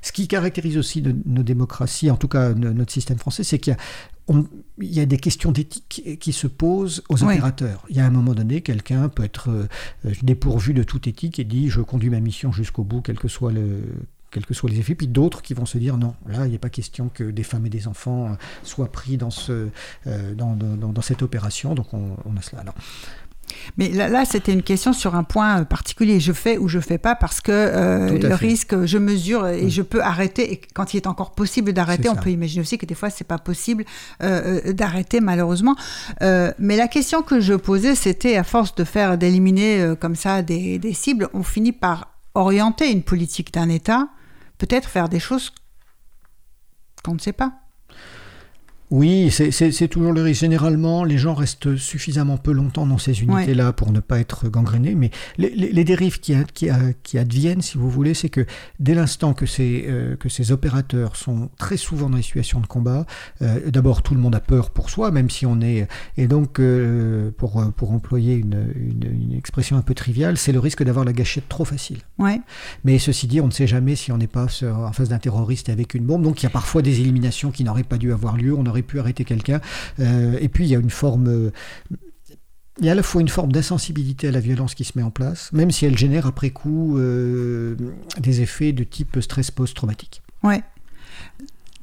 Ce qui caractérise aussi nos démocraties, en tout cas no- notre système français, c'est qu'il y a, on- il y a des questions d'éthique qui se posent aux Oui. opérateurs. Il y a un moment donné, quelqu'un peut être euh, dépourvu de toute éthique et dit je conduis ma mission jusqu'au bout, quel que soit le quels que soient les effets, puis d'autres qui vont se dire non, là, il n'est pas question que des femmes et des enfants euh, soient pris dans, ce, euh, dans, dans- dans cette opération, donc on, on a cela. Alors, Mais là, là, c'était une question sur un point euh, particulier. Je fais ou je fais pas parce que euh, le fait. risque, je mesure et Mm. je peux arrêter. Et quand il est encore possible d'arrêter, on ça. peut imaginer aussi que des fois, c'est pas possible euh, d'arrêter malheureusement. Euh, mais la question que je posais, c'était à force de faire d'éliminer comme ça des, des cibles, on finit par orienter une politique d'un État, peut-être faire des choses qu'on ne sait pas. Oui, c'est- toujours le risque. Généralement, les gens restent suffisamment peu longtemps dans ces unités-là pour ne pas être gangrénés. Mais les, les- les dérives qui, adviennent, si vous voulez, c'est que dès l'instant que ces, euh, que ces opérateurs sont très souvent dans les situations de combat, euh, d'abord tout le monde a peur pour soi, même si on est... Et donc, euh, pour, pour employer une, une- une expression un peu triviale, c'est le risque d'avoir la gâchette trop facile. Ouais. Mais ceci dit, on ne sait jamais si on n'est pas en face d'un terroriste avec une bombe. Donc il y a parfois des éliminations qui n'auraient pas dû avoir lieu. On aurait pu arrêter quelqu'un. Euh, et puis il y a une forme. euh, il y a à la fois une forme d'insensibilité à la violence qui se met en place, même si elle génère après coup euh, des effets de type stress post-traumatique. Ouais.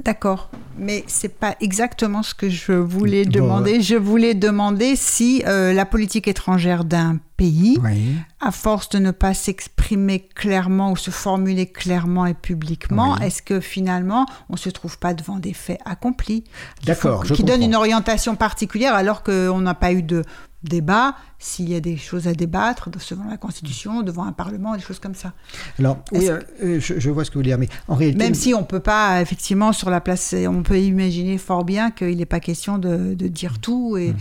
D'accord, mais c'est pas exactement ce que je voulais Bon, demander. Je voulais demander si euh, la politique étrangère d'un pays, Oui. à force de ne pas s'exprimer clairement ou se formuler clairement et publiquement, Oui. est-ce que finalement on se trouve pas devant des faits accomplis qui D'accord, je qui donnent une orientation particulière alors qu'on n'a pas eu de débat, s'il y a des choses à débattre devant la Constitution, devant un Parlement, des choses comme ça. Alors, oui, euh, euh, je, je vois ce que vous voulez dire, mais en réalité. Même si on peut pas, effectivement, sur la place, on peut imaginer fort bien qu'il n'est pas question de, de dire tout. Et...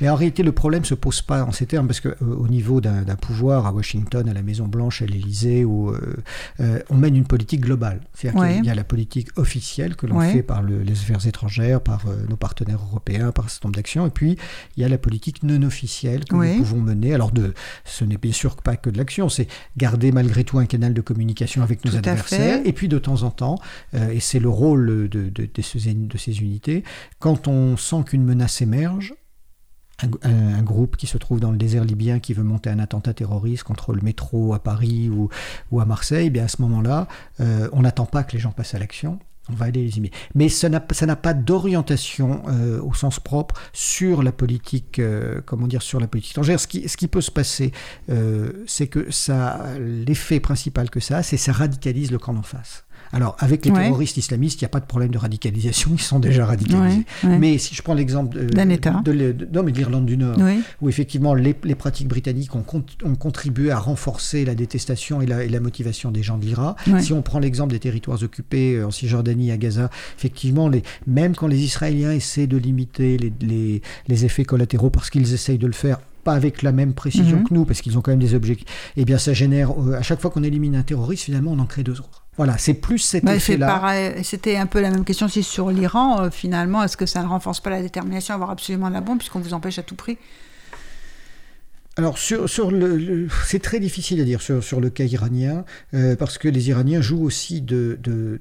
Mais en réalité, le problème se pose pas en ces termes, parce que euh, au niveau d'un d'un pouvoir à Washington, à la Maison Blanche, à l'Élysée, où euh, euh, on mène une politique globale. C'est-à-dire Ouais. qu'il y a la politique officielle que l'on Ouais. fait par le- les affaires étrangères, par euh, nos partenaires européens, par un certain nombre d'actions, et puis il y a la politique non officielle que Ouais. nous pouvons mener. Alors, de, ce n'est bien sûr pas que de l'action, c'est garder malgré tout un canal de communication avec nos Tout adversaires, et puis de temps en temps, euh, et c'est le rôle de, de- de ces, de ces unités, quand on sent qu'une menace émerge, un, un- groupe qui se trouve dans le désert libyen qui veut monter un attentat terroriste contre le métro à Paris ou, ou à Marseille, eh bien à ce moment-là, euh, on n'attend pas que les gens passent à l'action. On va aller les éliminer. Mais ça n'a pas d'orientation euh, au sens propre sur la politique, euh, comment dire, sur la politique étrangère. Ce qui, ce qui peut se passer, euh, c'est que ça, l'effet principal que ça a, c'est ça radicalise le camp d'en face. Alors, avec les Ouais. terroristes islamistes, il n'y a pas de problème de radicalisation, ils sont déjà radicalisés. Ouais, ouais. Mais si je prends l'exemple de, D'un État. de, de- l'Irlande du Nord, où effectivement les, les pratiques britanniques ont, cont- ont contribué à renforcer la détestation et la, et la motivation des gens de l'IRA. Si on prend l'exemple des territoires occupés euh, en Cisjordanie, à Gaza, effectivement, les, même quand les Israéliens essaient de limiter les, les- les effets collatéraux parce qu'ils essayent de le faire, pas avec la même précision Mhm. que nous, parce qu'ils ont quand même des objectifs, eh bien ça génère, euh, à chaque fois qu'on élimine un terroriste, finalement, on en crée deux autres. Voilà, c'est plus cet Bah, effet-là. C'était un peu la même question aussi sur l'Iran. euh, finalement, est-ce que ça ne renforce pas la détermination à avoir absolument la bombe puisqu'on vous empêche à tout prix Alors, sur, sur le, le- c'est très difficile à dire sur, sur le cas iranien, euh, parce que les Iraniens jouent aussi de, de,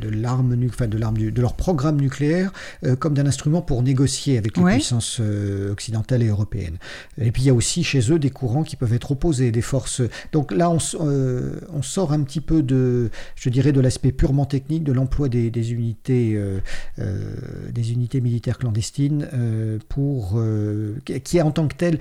de l'arme, enfin de, l'arme de leur programme nucléaire euh, comme d'un instrument pour négocier avec les Ouais. puissances euh, occidentales et européennes. Et puis, il y a aussi chez eux des courants qui peuvent être opposés, des forces. Donc là, on, euh, on sort un petit peu de, je dirais, de l'aspect purement technique de l'emploi des, des unités, euh, euh, des unités militaires clandestines euh, pour, euh, qui- en tant que telles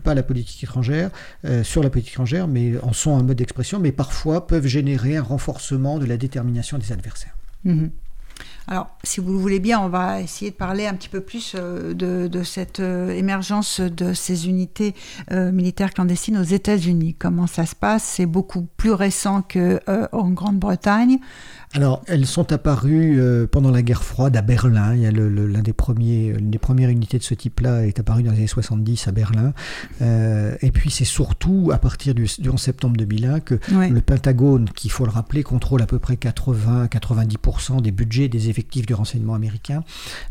pas la politique étrangère euh, sur la politique étrangère, mais en sont un mode d'expression, mais parfois peuvent générer un renforcement de la détermination des adversaires. Mhm. Alors, si vous le voulez bien, on va essayer de parler un petit peu plus euh, de, cette euh, émergence de ces unités euh, militaires clandestines aux États-Unis. Comment ça se passe? C'est beaucoup plus récent qu'en Grande-Bretagne. Alors, elles sont apparues euh, pendant la guerre froide à Berlin. Il y a l'un des premiers, l'une des premières unités de ce type-là est apparue dans les années 70 à Berlin. Euh, et puis, c'est surtout à partir du, du 11 septembre 2001 que Ouais. le Pentagone, qui, il faut le rappeler, contrôle à peu près 80-90% des budgets des effectifs du renseignement américain,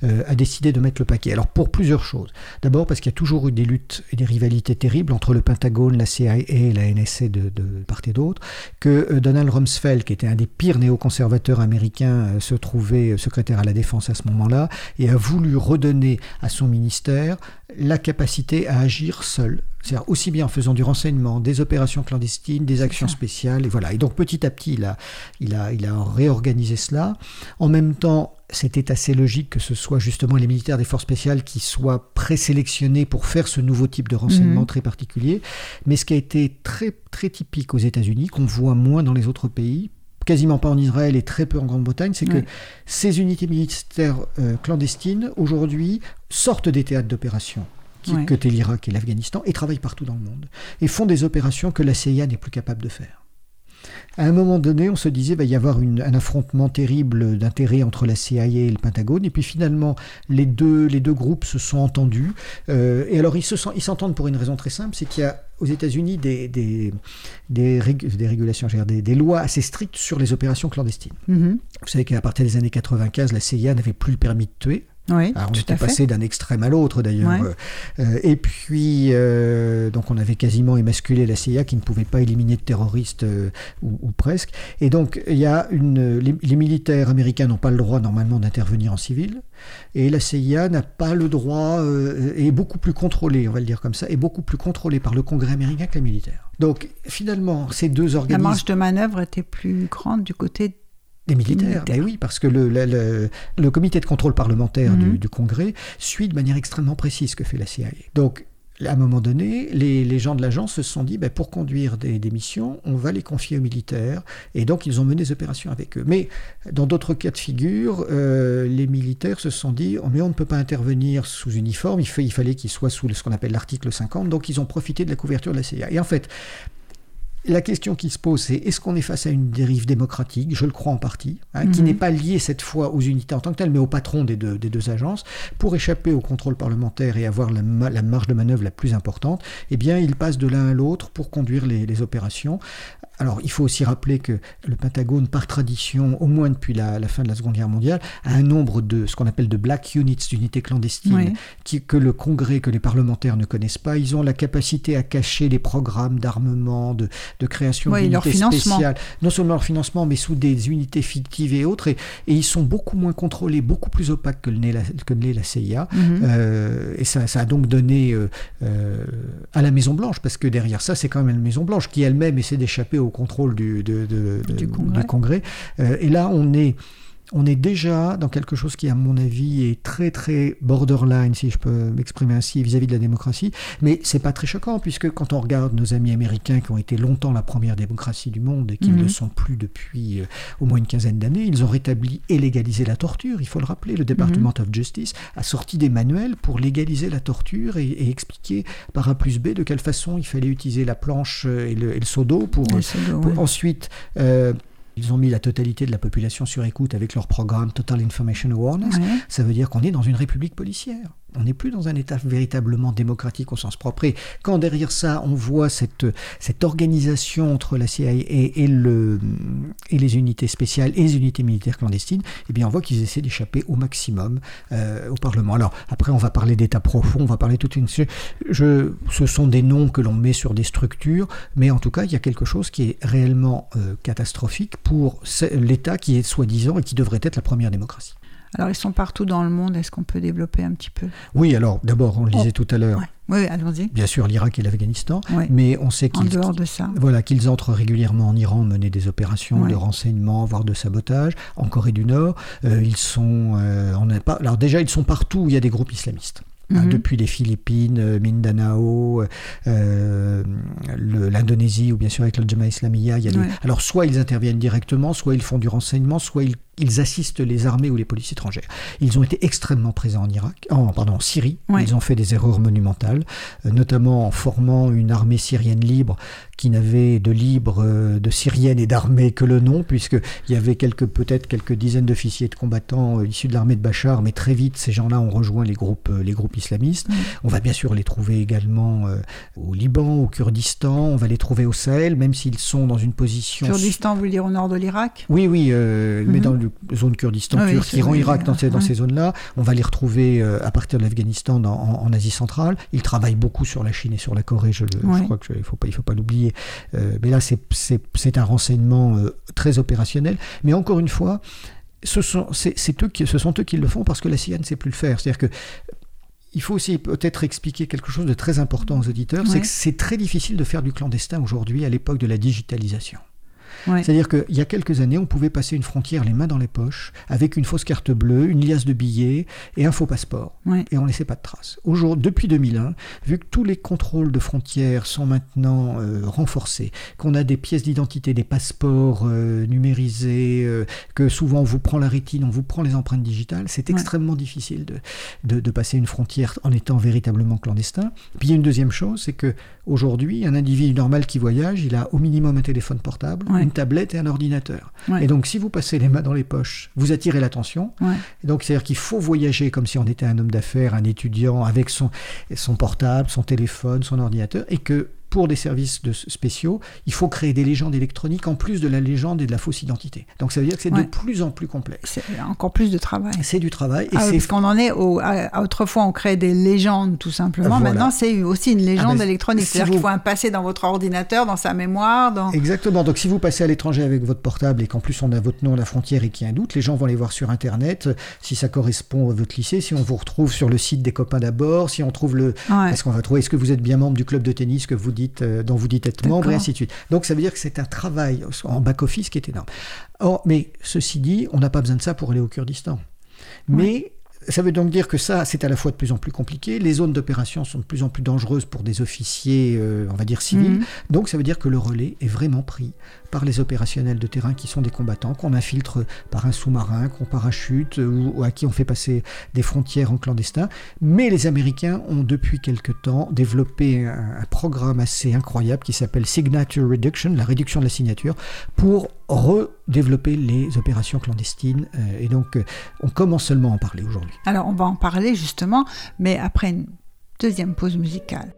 euh, a décidé de mettre le paquet. Alors, pour plusieurs choses. D'abord, parce qu'il y a toujours eu des luttes et des rivalités terribles entre le Pentagone, la CIA et la NSA de, de part et d'autre, que Donald Rumsfeld, qui était un des pires néoconservateurs américains, euh, se trouvait euh, secrétaire à la défense à ce moment-là, et a voulu redonner à son ministère la capacité à agir seul. C'est-à-dire aussi bien en faisant du renseignement, des opérations clandestines, des actions spéciales, et voilà. Et donc petit à petit, il a, il a, il a réorganisé cela. En même temps, c'était assez logique que ce soit justement les militaires des forces spéciales qui soient présélectionnés pour faire ce nouveau type de renseignement Mhm. très particulier. Mais ce qui a été très, très typique aux États-Unis, qu'on voit moins dans les autres pays, quasiment pas en Israël et très peu en Grande-Bretagne, c'est que ces unités militaires euh, clandestines, aujourd'hui, sortent des théâtres d'opération Ouais. que l'Irak et l'Afghanistan, et travaillent partout dans le monde, et font des opérations que la CIA n'est plus capable de faire. À un moment donné, on se disait va y avoir une- un affrontement terrible d'intérêts entre la CIA et le Pentagone, et puis finalement, les deux, les deux groupes se sont entendus. euh, et alors, ils se sont- ils s'entendent pour une raison très simple c'est qu'il y a aux États-Unis des, des, des, rég- des régulations, des, des lois assez strictes sur les opérations clandestines. Mhm. Vous savez qu'à partir des années 95, la CIA n'avait plus le permis de tuer. Oui, Alors, on tout était à passé d'un extrême à l'autre d'ailleurs. Ouais. Euh, et puis, euh, donc on avait quasiment émasculé la CIA qui ne pouvait pas éliminer de terroristes euh, ou, ou presque. Et donc, il y a une, les, les militaires américains n'ont pas le droit normalement d'intervenir en civil. Et la CIA n'a pas le droit, est beaucoup plus contrôlée, on va le dire comme ça, est beaucoup plus contrôlée par le Congrès américain que les militaires. Donc, finalement, ces deux La organismes. marge de manœuvre était plus grande du côté. Des militaires, militaires. mais oui, parce que le, le, le- le comité de contrôle parlementaire Mhm. du, du Congrès suit de manière extrêmement précise ce que fait la CIA. Donc, à un moment donné, les, les gens de l'agence se sont dit, ben, pour conduire des, des missions, on va les confier aux militaires, et donc ils ont mené des opérations avec eux. Mais dans d'autres cas de figure, euh, les militaires se sont dit, oh, mais on ne peut pas intervenir sous uniforme, il, il fallait qu'ils soient sous ce qu'on appelle l'article 50, donc ils ont profité de la couverture de la CIA. Et en fait, la question qui se pose, c'est est-ce qu'on est face à une dérive démocratique Je le crois en partie, hein, qui Mhm. n'est pas liée cette fois aux unités en tant que telles, mais au patron des deux, des deux agences. Pour échapper au contrôle parlementaire et avoir la, ma- la marge de manœuvre la plus importante, eh bien, ils passent de l'un à l'autre pour conduire les, les opérations. Alors, il faut aussi rappeler que le Pentagone, par tradition, au moins depuis la, la fin de la Seconde Guerre mondiale, a un nombre de ce qu'on appelle de black units, d'unités clandestines, Oui. qui- que le Congrès, que les parlementaires ne connaissent pas. Ils ont la capacité à cacher les programmes d'armement, de, de création leur d'unités spéciales. Non seulement leur financement, mais sous des unités fictives et autres. Et, et ils sont beaucoup moins contrôlés, beaucoup plus opaques que le l'est la, ne la CIA. Mhm. Euh, et ça, ça a donc donné euh, euh, à la Maison Blanche, parce que derrière ça, c'est quand même la Maison Blanche qui elle-même essaie d'échapper au contrôle du, de- de- de- Du Congrès. Euh, et là, on est, on est déjà dans quelque chose qui, à mon avis, est très très borderline, si je peux m'exprimer ainsi, vis-à-vis de la démocratie. Mais c'est pas très choquant, puisque quand on regarde nos amis américains qui ont été longtemps la première démocratie du monde et qui ne Mhm. le sont plus depuis euh, au moins une quinzaine d'années, ils ont rétabli et légalisé la torture. Il faut le rappeler, le Department of Justice a sorti des manuels pour légaliser la torture et, et expliquer par A plus B de quelle façon il fallait utiliser la planche et le, et le seau d'eau pour, Le pseudo, pour ouais. ensuite. euh, ils ont mis la totalité de la population sur écoute avec leur programme Total Information Awareness. Ouais. Ça veut dire qu'on est dans une république policière. On n'est plus dans un État véritablement démocratique au sens propre. Et quand derrière ça, on voit cette, organisation entre la CIA et les unités spéciales et les unités militaires clandestines, eh bien on voit qu'ils essaient d'échapper au maximum euh, au Parlement. Alors après, on va parler d'État profond, on va parler toute une... Je, ce sont des noms que l'on met sur des structures, mais en tout cas, il y a quelque chose qui est réellement euh, catastrophique pour l'État qui est soi-disant et qui devrait être la première démocratie. Alors, ils sont partout dans le monde. Est-ce qu'on peut développer un petit peu? Oui, alors, d'abord, on le disait oh, tout à l'heure. Oui, allons-y. Bien sûr, l'Irak et l'Afghanistan, mais on sait qu'ils de. Voilà, qu'ils entrent régulièrement en Iran mener des opérations de renseignement, voire de sabotage. En Corée du Nord, euh, ils sont, euh, on pas. Alors déjà, ils sont partout où il y a des groupes islamistes. Hein, mhm. depuis les Philippines, euh, Mindanao, l'Indonésie ou bien sûr avec le Jamaïa Islamiyah. Il y a Alors soit ils interviennent directement, soit ils font du renseignement, soit ils ils assistent les armées ou les polices étrangères. Ils ont été extrêmement présents en Irak, en, pardon, en Syrie. Ils ont fait des erreurs monumentales, euh, notamment en formant une armée syrienne libre qui n'avait de libre, euh, de syrienne et d'armée que le nom, puisqu'il y avait quelques, peut-être quelques dizaines d'officiers de combattants euh, issus de l'armée de Bachar, mais très vite, ces gens-là ont rejoint les groupes, les groupes islamistes. On va bien sûr les trouver également au Liban, au Kurdistan, on va les trouver au Sahel, même s'ils sont dans une position... Kurdistan, vous voulez dire au nord de l'Irak? Oui, oui, mais mhm. dans le zone Kurdistan ah turc, Iran, Irak, dans ces, dans ces zones-là. On va les retrouver euh, à partir de l'Afghanistan en, Asie centrale. Ils travaillent beaucoup sur la Chine et sur la Corée, je, crois qu'il ne faut pas, il faut pas l'oublier. Euh, mais là, c'est un renseignement euh, très opérationnel. Mais encore une fois, ce sont, eux qui, ce sont eux qui le font parce que la CIA ne sait plus le faire. C'est-à-dire que il faut aussi peut-être expliquer quelque chose de très important aux auditeurs, c'est que c'est très difficile de faire du clandestin aujourd'hui à l'époque de la digitalisation. C'est-à-dire qu'il y a quelques années, on pouvait passer une frontière les mains dans les poches, avec une fausse carte bleue, une liasse de billets et un faux passeport. Et on ne laissait pas de traces. Aujourd'hui, depuis 2001, vu que tous les contrôles de frontières sont maintenant euh, renforcés, qu'on a des pièces d'identité, des passeports euh, numérisés, euh, que souvent on vous prend la rétine, on vous prend les empreintes digitales, c'est extrêmement difficile de, de, passer une frontière en étant véritablement clandestin. Puis il y a une deuxième chose, c'est que aujourd'hui, un individu normal qui voyage, il a au minimum un téléphone portable, une tablette et un ordinateur. Et donc, si vous passez les mains dans les poches, vous attirez l'attention. donc, c'est-à-dire qu'il faut voyager comme si on était un homme d'affaires, un étudiant, avec son, son portable, son téléphone, son ordinateur, et que pour des services de spéciaux, il faut créer des légendes électroniques en plus de la légende et de la fausse identité. Donc ça veut dire que c'est de plus en plus complexe. C'est encore plus de travail. C'est du travail. Et ah parce qu'on en est au, autrefois on créait des légendes tout simplement. Maintenant c'est aussi une légende ah ben, électronique. C'est-à-dire qu'il faut un passer dans votre ordinateur, dans sa mémoire. Dans... Exactement. Donc si vous passez à l'étranger avec votre portable et qu'en plus on a votre nom à la frontière et qu'il y a un doute, les gens vont aller voir sur Internet si ça correspond à votre lycée, si on vous retrouve sur le site des copains d'abord, si on trouve le... Est-ce qu'on va trouver, est-ce que vous êtes bien membre du club de tennis que vous euh, dont vous dites être membre, et ainsi de suite. Donc ça veut dire que c'est un travail en back-office qui est énorme. Or, mais ceci dit, on n'a pas besoin de ça pour aller au Kurdistan. Mais ça veut donc dire que ça, c'est à la fois de plus en plus compliqué. Les zones d'opération sont de plus en plus dangereuses pour des officiers, euh, on va dire civils. Mhm. Donc ça veut dire que le relais est vraiment pris par les opérationnels de terrain qui sont des combattants, qu'on infiltre par un sous-marin, qu'on parachute ou, à qui on fait passer des frontières en clandestin. Mais les Américains ont depuis quelque temps développé un, un programme assez incroyable qui s'appelle Signature Reduction, la réduction de la signature, pour redévelopper les opérations clandestines. Euh, et donc, euh, on commence seulement à en parler aujourd'hui. Alors, on va en parler justement, mais après une deuxième pause musicale.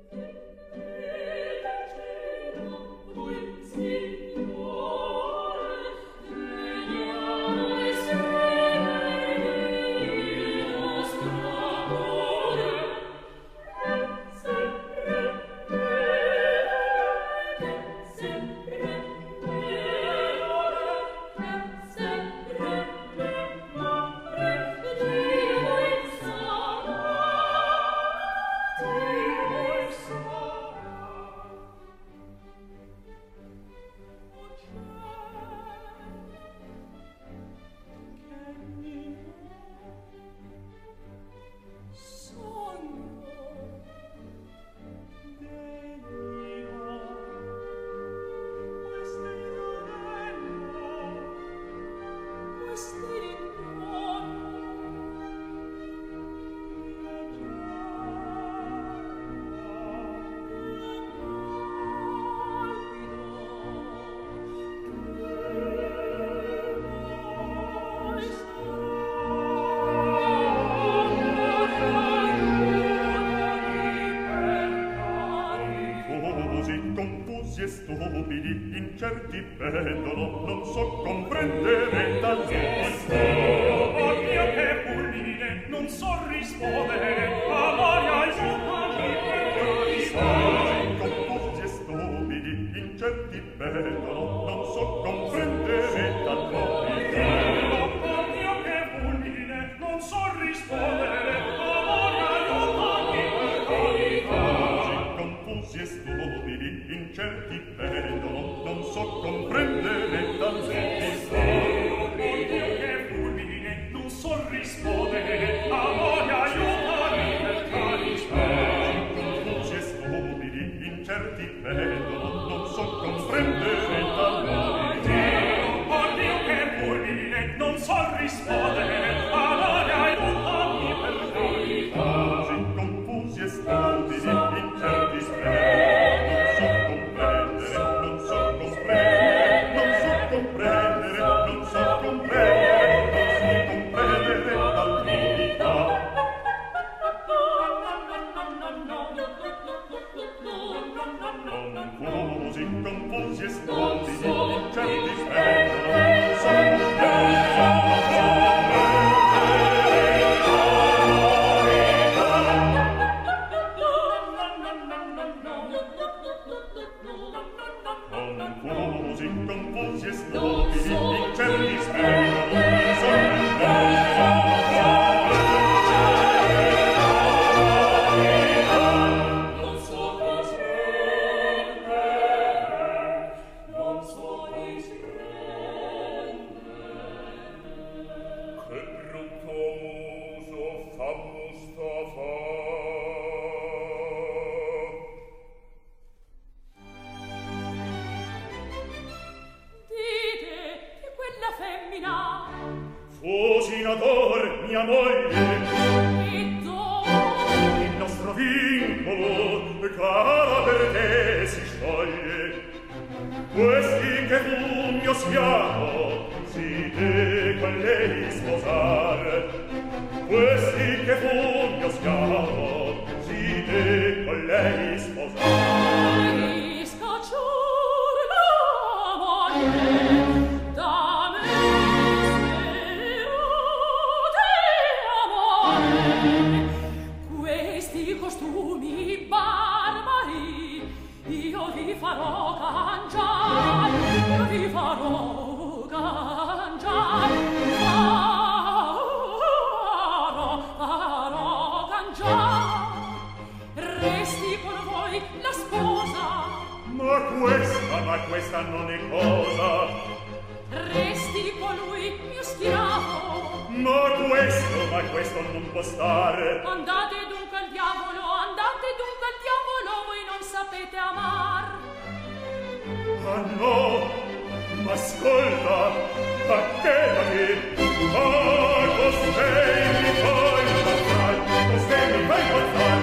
ma questa non è cosa. Resti colui mio stirato ma questo ma questo non può stare andate dunque al diavolo andate dunque al diavolo voi non sapete amar. Ah no ma ascolta acchettati ah costei mi fai passare costei mi fai passare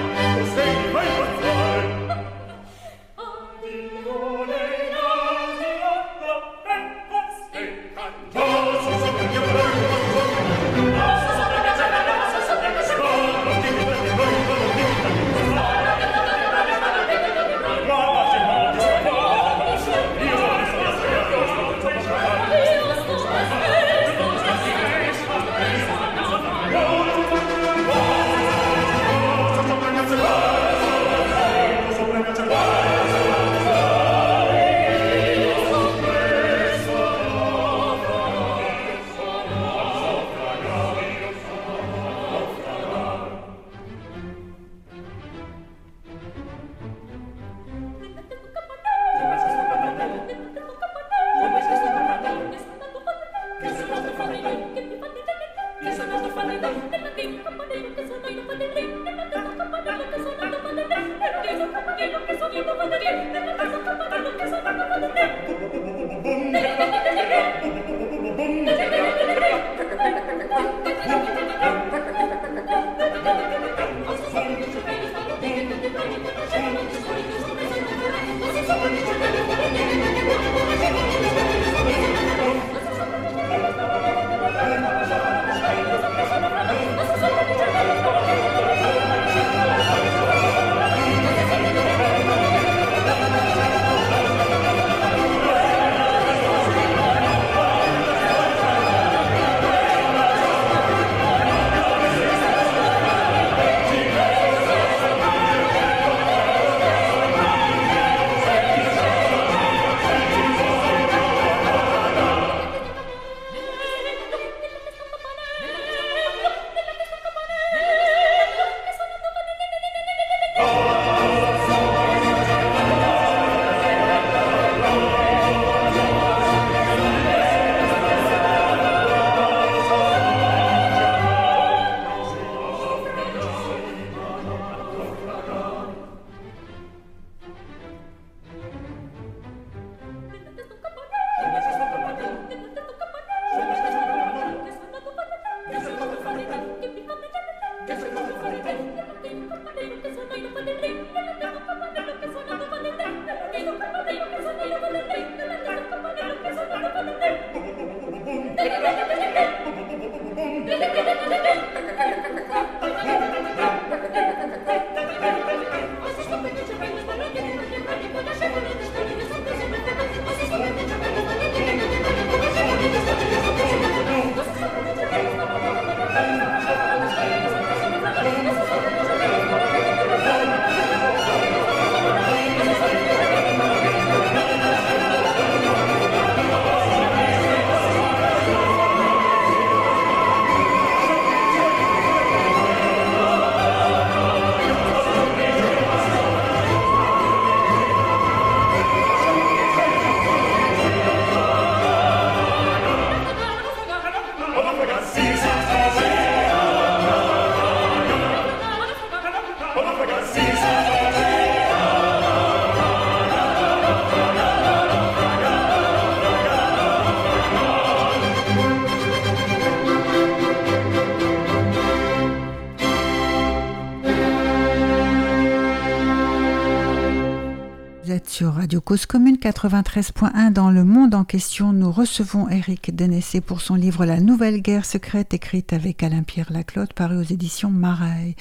êtes sur Radio Cause Commune 93.1 dans le monde en question. Nous recevons Eric Denessé pour son livre La Nouvelle Guerre secrète écrite avec Alain-Pierre Laclotte paru aux éditions Marais.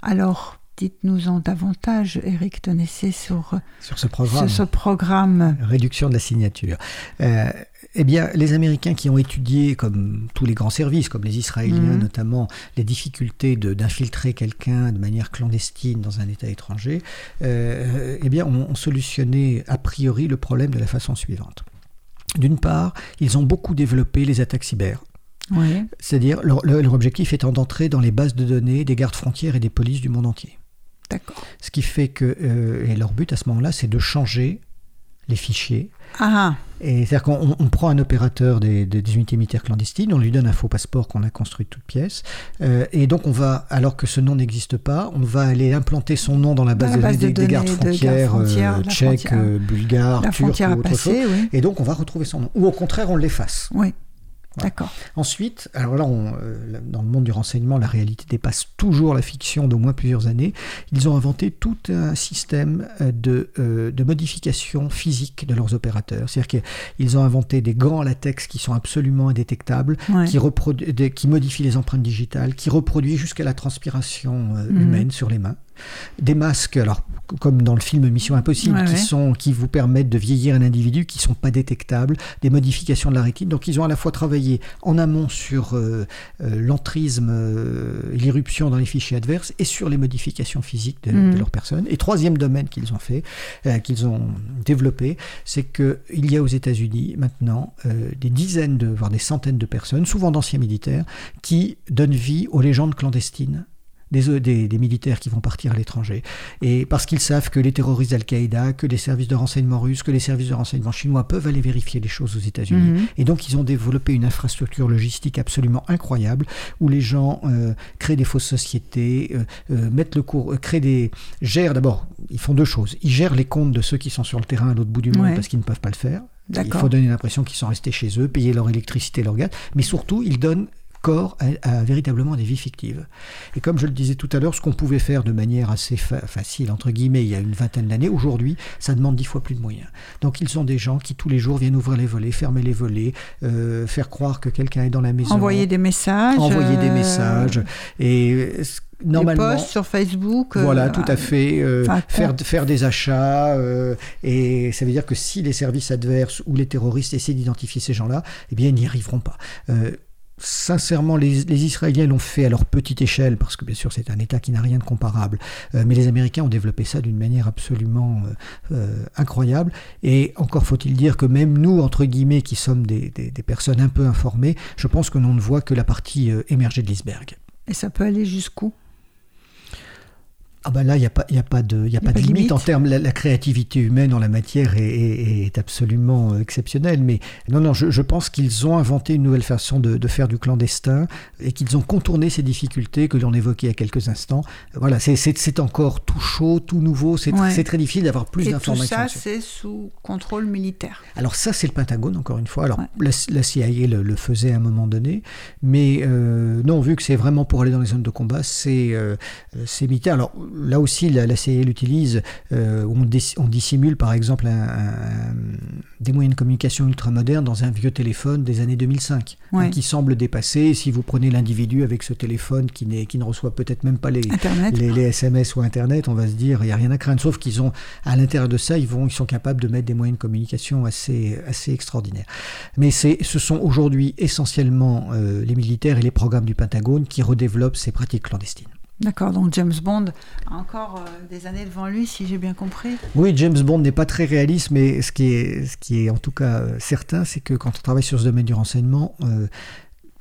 Alors, dites-nous-en davantage, Eric Denessé, sur, Sur ce programme. ce, ce programme. réduction de la signature. Euh, eh bien, les Américains qui ont étudié, comme tous les grands services, comme les Israéliens Mhm. notamment, les difficultés d'infiltrer quelqu'un de manière clandestine dans un État étranger, euh, eh bien, ont, ont solutionné a priori le problème de la façon suivante. D'une part, ils ont beaucoup développé les attaques cyber. Oui. C'est-à-dire, leur objectif étant d'entrer dans les bases de données des gardes frontières et des polices du monde entier. D'accord. Ce qui fait que, euh, et leur but à ce moment-là, c'est de changer les fichiers Ah, et c'est-à-dire qu'on on- on prend un opérateur des, des- des unités militaires clandestines, on lui donne un faux passeport qu'on a construit de toutes pièces, euh, et donc on va, alors que ce nom n'existe pas, on va aller implanter son nom dans la base, la données de des, gardes de gardes frontières, frontières, euh, la tchèques, euh, bulgares, la turcs ou autre chose. oui. Et donc on va retrouver son nom. Ou au contraire, on l'efface. Oui. Voilà. D'accord. Ensuite, alors là, on, euh, dans le monde du renseignement, la réalité dépasse toujours la fiction d'au moins plusieurs années. Ils ont inventé tout un système euh, de, euh, de modification physique de leurs opérateurs. C'est-à-dire qu'ils ont inventé des gants latex qui sont absolument indétectables, Ouais. qui, reprodu- des- qui modifient les empreintes digitales, qui reproduisent jusqu'à la transpiration Mhm. humaine sur les mains. Des masques, alors comme dans le film Mission Impossible, Ouais, qui, ouais. sont, qui vous permettent de vieillir un individu, qui sont pas détectables, des modifications de la rétine. Donc ils ont à la fois travaillé en amont sur euh, euh, l'entrisme, euh, l'irruption dans les fichiers adverses, et sur les modifications physiques de, Mhm. de leur personne. Et troisième domaine qu'ils ont fait, euh, qu'ils ont développé, c'est que il y a aux États-Unis maintenant des dizaines, de, voire des centaines de personnes, souvent d'anciens militaires, qui donnent vie aux légendes clandestines des, des, des militaires qui vont partir à l'étranger. Et parce qu'ils savent que les terroristes d'Al-Qaïda, que les services de renseignement russes, que les services de renseignement chinois peuvent aller vérifier les choses aux États-Unis. Mhm. Et donc, ils ont développé une infrastructure logistique absolument incroyable où les gens euh, créent des fausses sociétés, euh, euh, mettent le cours, euh, créent des. gèrent d'abord, ils font deux choses. Ils gèrent les comptes de ceux qui sont sur le terrain à l'autre bout du monde Ouais. parce qu'ils ne peuvent pas le faire. Il faut donner l'impression qu'ils sont restés chez eux, payer leur électricité, leur gaz, mais surtout, ils donnent corps à, à véritablement des vies fictives. Et comme je le disais tout à l'heure, ce qu'on pouvait faire de manière assez fa- facile, entre guillemets, il y a une vingtaine d'années, aujourd'hui, ça demande dix fois plus de moyens. Donc ils ont des gens qui tous les jours viennent ouvrir les volets, fermer les volets, euh, faire croire que quelqu'un est dans la maison, Envoyer des messages. envoyer des euh, messages. Et ce- Des normalement... posts sur Facebook. euh, Voilà, tout à fait. euh, enfin, faire, des achats. euh, et ça veut dire que si les services adverses ou les terroristes essaient d'identifier ces gens-là, eh bien, ils n'y arriveront pas. Sincèrement, les, Israéliens l'ont fait à leur petite échelle, parce que bien sûr c'est un État qui n'a rien de comparable, Euh, mais les Américains ont développé ça d'une manière absolument euh, euh, incroyable. Et encore faut-il dire que même nous, entre guillemets, qui sommes des, personnes un peu informées, je pense que l'on ne voit que la partie émergée de l'iceberg. Et ça peut aller jusqu'où? Ah bah là, il n'y a pas, y a pas de, y a pas de limite, en termes, la, la, créativité humaine en la matière est, est, est absolument exceptionnelle. Mais non, non, je, je pense qu'ils ont inventé une nouvelle façon de, de faire du clandestin et qu'ils ont contourné ces difficultés que l'on évoquait il y a quelques instants. Voilà, c'est encore tout chaud, tout nouveau, c'est Ouais. très difficile d'avoir plus Et tout d'informations. ça, c'est sous contrôle militaire. Alors ça, c'est le Pentagone, encore une fois. Alors Ouais. la, la CIA le, le faisait à un moment donné, mais euh, non, vu que c'est vraiment pour aller dans les zones de combat, c'est euh, c'est militaire. Alors là aussi, la, la CIA l'utilise. euh, on, dis- on dissimule, par exemple, un- un- des moyens de communication ultramodernes dans un vieux téléphone des années 2005, hein, qui semble dépasser. Si vous prenez l'individu avec ce téléphone qui, ne reçoit peut-être même pas les, les, les SMS ou Internet, on va se dire, il n'y a rien à craindre. Sauf qu'ils ont, à l'intérieur de ça, ils, vont, ils sont capables de mettre des moyens de communication assez, assez extraordinaires. Mais ce sont aujourd'hui essentiellement euh, les militaires et les programmes du Pentagone qui redéveloppent ces pratiques clandestines. D'accord, donc James Bond a encore euh, des années devant lui, si j'ai bien compris. Oui, James Bond n'est pas très réaliste, mais ce qui est, ce qui est en tout cas euh, certain, c'est que quand on travaille sur ce domaine du renseignement, euh,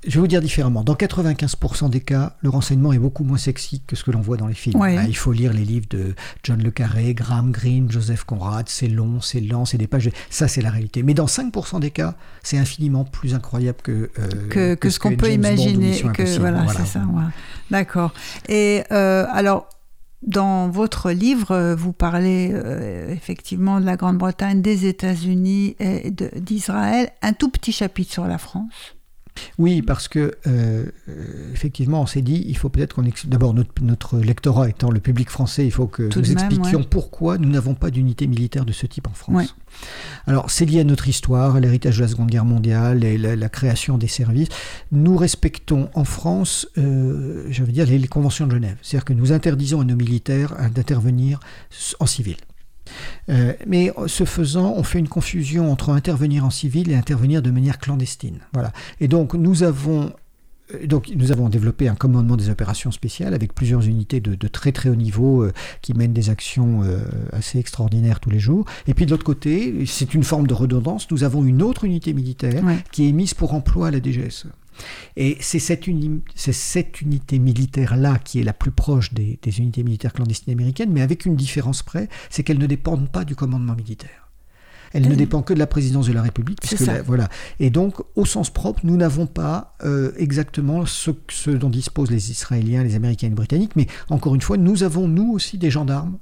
je vais vous dire différemment. Dans 95% des cas, le renseignement est beaucoup moins sexy que ce que l'on voit dans les films. Ouais. Hein, il faut lire les livres de John Le Carré, Graham Greene, Joseph Conrad. C'est long, c'est lent, c'est des pages. Ça, c'est la réalité. Mais dans 5% des cas, c'est infiniment plus incroyable que, euh, que, que ce qu'on peut James imaginer. Que, Impossible. voilà, c'est ça. voilà. D'accord. Et euh, alors, dans votre livre, euh, vous parlez euh, effectivement de la Grande-Bretagne, des États-Unis et d'Israël. Un tout petit chapitre sur la France. Oui, parce que euh, euh, effectivement, on s'est dit, il faut peut-être qu'on ex- d'abord notre, notre lectorat étant le public français, il faut que Tout nous même, expliquions ouais. pourquoi nous n'avons pas d'unité militaire de ce type en France. Ouais. Alors, c'est lié à notre histoire, à l'héritage de la Seconde Guerre mondiale et la, la création des services. Nous respectons en France, euh, je veux dire, les, les conventions de Genève. C'est-à-dire que nous interdisons à nos militaires d'intervenir en civil. Euh, mais ce faisant, on fait une confusion entre intervenir en civil et intervenir de manière clandestine. Voilà. Et donc nous avons euh, donc, nous avons développé un commandement des opérations spéciales avec plusieurs unités de, de très très haut niveau euh, qui mènent des actions euh, assez extraordinaires tous les jours. Et puis de l'autre côté, c'est une forme de redondance, nous avons une autre unité militaire Ouais. qui est mise pour emploi à la DGSE. Et c'est cette, uni- c'est cette unité militaire-là qui est la plus proche des, des unités militaires clandestines américaines, mais avec une différence près, c'est qu'elles ne dépendent pas du commandement militaire. Elles ne Elles- dépendent que de la présidence de la République. Puisque la- voilà. Et donc, au sens propre, nous n'avons pas euh, exactement ce, ce dont disposent les Israéliens, les Américains et les Britanniques, mais encore une fois, nous avons, nous aussi, des gendarmes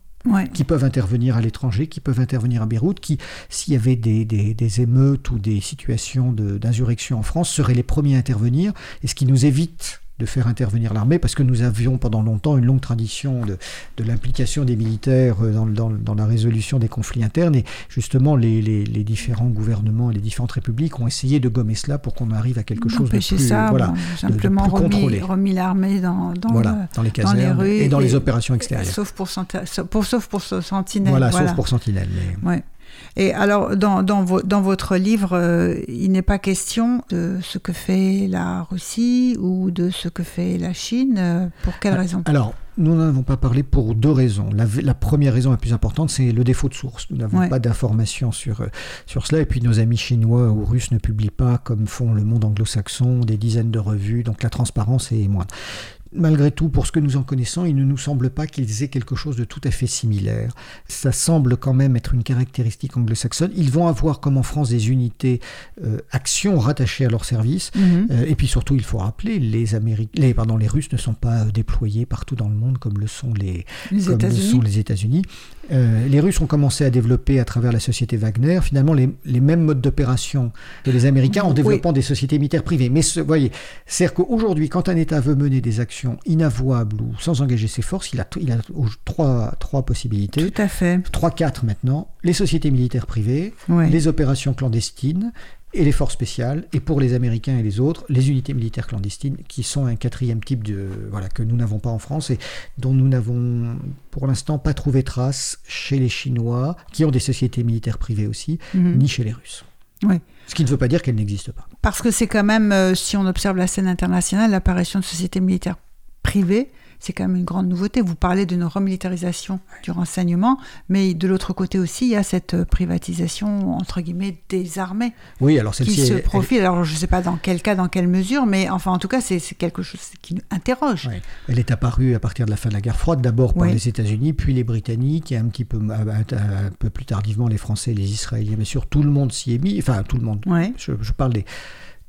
Qui peuvent intervenir à l'étranger, qui peuvent intervenir à Beyrouth, qui, s'il y avait des, des- émeutes ou des situations d'insurrection en France, seraient les premiers à intervenir, et ce qui nous évite de faire intervenir l'armée, parce que nous avions pendant longtemps une longue tradition de, de l'implication des militaires euh, dans, dans- dans la résolution des conflits internes, et justement les, les- les différents gouvernements et les différentes républiques ont essayé de gommer cela pour qu'on arrive à quelque chose de plus, ça, voilà, bon, de- de plus remis, contrôlé. remis l'armée dans, dans, voilà, le- dans les dans les casernes rues et dans les opérations extérieures. sauf pour, sauf pour, sauf pour ce sentinelle. Voilà, voilà. sauf pour Sentinelle. Mais... Ouais. Et alors, dans, dans, vo- dans votre livre, euh, il n'est pas question de ce que fait la Russie ou de ce que fait la Chine. euh, pour quelle raison? Alors, nous n'en avons pas parlé pour deux raisons. La, la première raison la plus importante, c'est le défaut de source. Nous n'avons Ouais. pas d'informations sur, euh, sur cela. Et puis, nos amis chinois ou russes ne publient pas, comme font le monde anglo-saxon, des dizaines de revues. Donc, la transparence est moindre. Malgré tout, pour ce que nous en connaissons, il ne nous semble pas qu'ils aient quelque chose de tout à fait similaire. Ça semble quand même être une caractéristique anglo-saxonne. Ils vont avoir, comme en France, des unités euh, actions rattachées à leur service. Mhm. Euh, et puis surtout, il faut rappeler, les, pardon, les Russes ne sont pas euh, déployés partout dans le monde comme le sont les, Les comme le États-Unis. sont les États-Unis. Euh, les Russes ont commencé à développer à travers la société Wagner finalement les, les mêmes modes d'opération que les Américains en Oui. développant des sociétés militaires privées. Mais ce, voyez, c'est-à-dire qu'aujourd'hui, quand un État veut mener des actions inavouables ou sans engager ses forces, il a, il a trois, trois possibilités. Tout à fait. 3-4 maintenant, les sociétés militaires privées, les opérations clandestines et les forces spéciales, et pour les Américains et les autres, les unités militaires clandestines, qui sont un quatrième type de voilà que nous n'avons pas en France et dont nous n'avons pour l'instant pas trouvé trace chez les Chinois, qui ont des sociétés militaires privées aussi, Mhm. ni chez les Russes. Ouais. Ce qui ne veut pas dire qu'elles n'existent pas. Parce que c'est quand même, euh, si on observe la scène internationale, l'apparition de sociétés militaires privée, c'est quand même une grande nouveauté. Vous parlez d'une remilitarisation du renseignement, mais de l'autre côté aussi, il y a cette euh, privatisation, entre guillemets, des armées Oui, alors qui celle-ci, se elle- profile. Alors, je ne sais pas dans quel cas, dans quelle mesure, mais enfin, en tout cas, c'est quelque chose qui nous interroge. Elle est apparue à partir de la fin de la guerre froide, d'abord par Oui. les États-Unis, puis les Britanniques, et un petit peu, un, plus tardivement les Français, les Israéliens, bien sûr. Tout le monde s'y est mis. Enfin, tout le monde. Je parle des.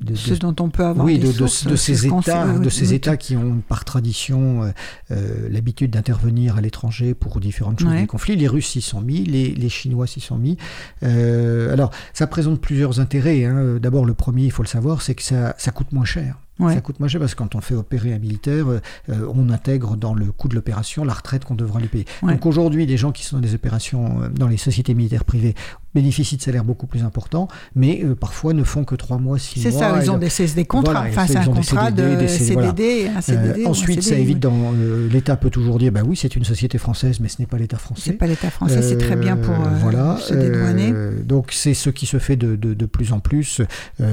De- Ce dont on peut avoir oui, des de, sources, de c'est ces États, oui, de ces États qui ont par tradition euh, euh, l'habitude d'intervenir à l'étranger pour différentes choses Ouais. des conflits. Les Russes s'y sont mis, les, les Chinois s'y sont mis. Euh, alors, ça présente plusieurs intérêts. hein. D'abord, le premier, il faut le savoir, c'est que ça, ça coûte moins cher. Ouais. Ça coûte moins cher parce que quand on fait opérer un militaire, euh, euh, on intègre dans le coût de l'opération la retraite qu'on devra lui payer. Ouais. Donc aujourd'hui, les gens qui sont dans des opérations euh, dans les sociétés militaires privées bénéficient de salaires beaucoup plus importants, mais euh, et ne font que trois mois, six mois. C'est ça, ils ont des, c'est des contrats. Voilà, enfin, c'est un des contrat CDD, de des CD, voilà. CDD Euh, un ensuite, ça évite oui. dans euh, l'État peut toujours dire bah oui, c'est une société française, mais ce n'est pas l'État C'est français. pas l'État français, c'est très bien pour euh, voilà, se dédouaner. donc c'est ce qui se fait de, de, de plus en plus.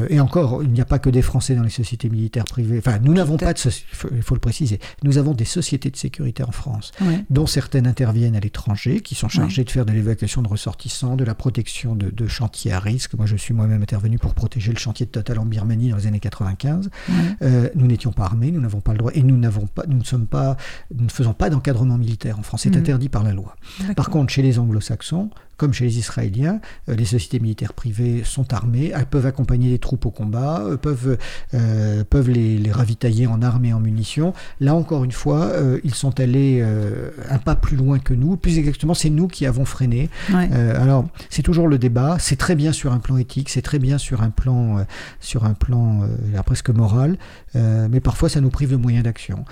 Et encore, il n'y a pas que des Français dans les sociétés militaires privées. Enfin, nous n'avons pas de, soci- il faut, le préciser, nous avons des sociétés de sécurité en France Ouais. dont certaines interviennent à l'étranger, qui sont chargées de faire de l'évacuation de ressortissants, de la protection de, de chantiers à risque. Moi, je suis moi-même intervenu pour protéger le chantier de Total en Birmanie dans les années 95. Ouais. Euh, nous n'étions pas armés, nous n'avons pas le droit, et nous n'avons pas, nous ne sommes pas, nous ne faisons pas d'encadrement militaire en France. C'est Mhm. interdit par la loi. Par contre, chez les Anglo-Saxons, comme chez les Israéliens, euh, les sociétés militaires privées sont armées, elles peuvent accompagner les troupes au combat, euh, peuvent, euh, peuvent les, les ravitailler en armes et en munitions. Là encore une fois, euh, ils sont allés euh, un pas plus loin que nous. Plus exactement, c'est nous qui avons freiné. Ouais. Alors, c'est toujours le débat. C'est très bien sur un plan éthique, c'est très bien sur un plan, sur un plan presque moral, mais parfois ça nous prive de moyens d'action.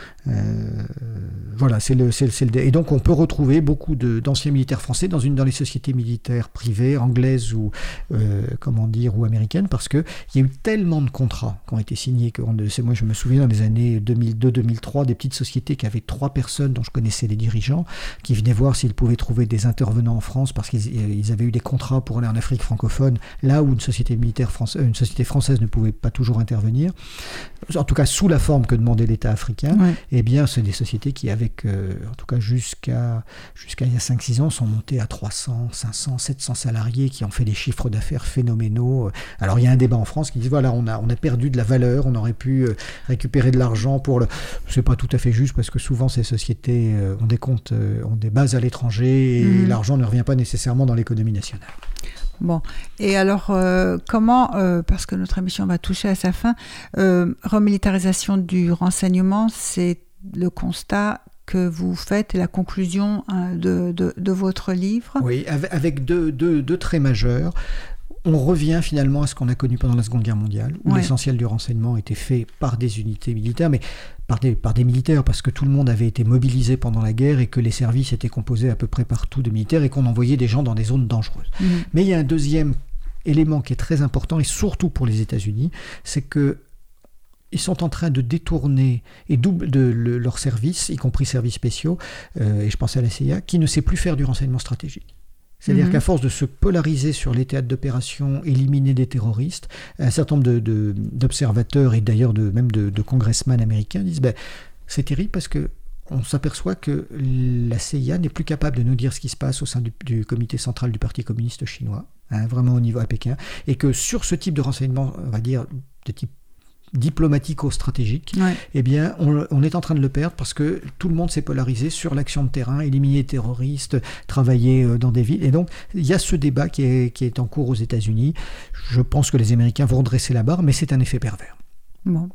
Voilà, c'est le, le- le Et donc, on peut retrouver beaucoup d'anciens militaires français dans une dans les sociétés militaires privées, anglaises ou euh, comment dire ou américaines, parce que il y a eu tellement de contrats qui ont été signés que moi je me souviens dans les années 2002-2003 des petites sociétés qui avaient trois personnes dont je connaissais les dirigeants qui venaient voir s'ils pouvaient trouver des intervenants en France parce qu'ils ils avaient eu des contrats pour aller en Afrique francophone, là où une société militaire française, une société française ne pouvait pas toujours intervenir, en tout cas sous la forme que demandait l'État africain. Ouais. Eh bien, c'est des sociétés qui, avec, euh, en tout cas jusqu'à jusqu'à il y a 5-6 ans, sont montées à 300, 500, 700 salariés qui ont fait des chiffres d'affaires phénoménaux. Alors, il y a un débat en France qui dit voilà, on a, on a perdu de la valeur, on aurait pu euh, récupérer de l'argent pour le. C'est pas tout à fait juste parce que souvent ces sociétés euh, ont des comptes, euh, ont des bases à l'étranger et Mhm. l'argent ne revient pas nécessairement dans l'économie nationale. Bon, et alors euh, comment, euh, parce que notre émission va toucher à sa fin, euh, remilitarisation du renseignement, c'est le constat que vous faites et la conclusion hein, de, de- de votre livre. Oui, avec, deux, deux- deux traits majeurs. On revient finalement à ce qu'on a connu pendant la Seconde Guerre mondiale, où Ouais. l'essentiel du renseignement était fait par des unités militaires, mais par des, par des militaires, parce que tout le monde avait été mobilisé pendant la guerre et que les services étaient composés à peu près partout de militaires et qu'on envoyait des gens dans des zones dangereuses. Mhm. Mais il y a un deuxième élément qui est très important, et surtout pour les États-Unis, c'est que ils sont en train de détourner et double de le- leurs services, y compris services spéciaux, euh, et je pense à la CIA, qui ne sait plus faire du renseignement stratégique. C'est-à-dire Mhm. qu'à force de se polariser sur les théâtres d'opération, éliminer des terroristes, un certain nombre de- de- d'observateurs et d'ailleurs de, même de, de congressmen américains disent ben, c'est terrible parce que on s'aperçoit que la CIA n'est plus capable de nous dire ce qui se passe au sein du, du comité central du Parti communiste chinois, hein, vraiment au niveau à Pékin, et que sur ce type de renseignement, on va dire de type diplomatico-stratégique, Ouais. eh bien, on, on est en train de le perdre parce que tout le monde s'est polarisé sur l'action de terrain, éliminer les terroristes, travailler euh, dans des villes. Et donc, il y a ce débat qui est, qui est en cours aux États-Unis. Je pense que les Américains vont redresser la barre, mais c'est un effet pervers. Bon.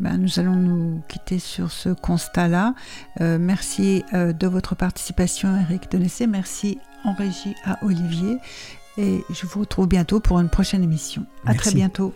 Ben, nous allons nous quitter sur ce constat-là. Euh, merci euh, de votre participation, Eric Denessé. Merci en régie à Olivier. Et je vous retrouve bientôt pour une prochaine émission. À Merci. très bientôt.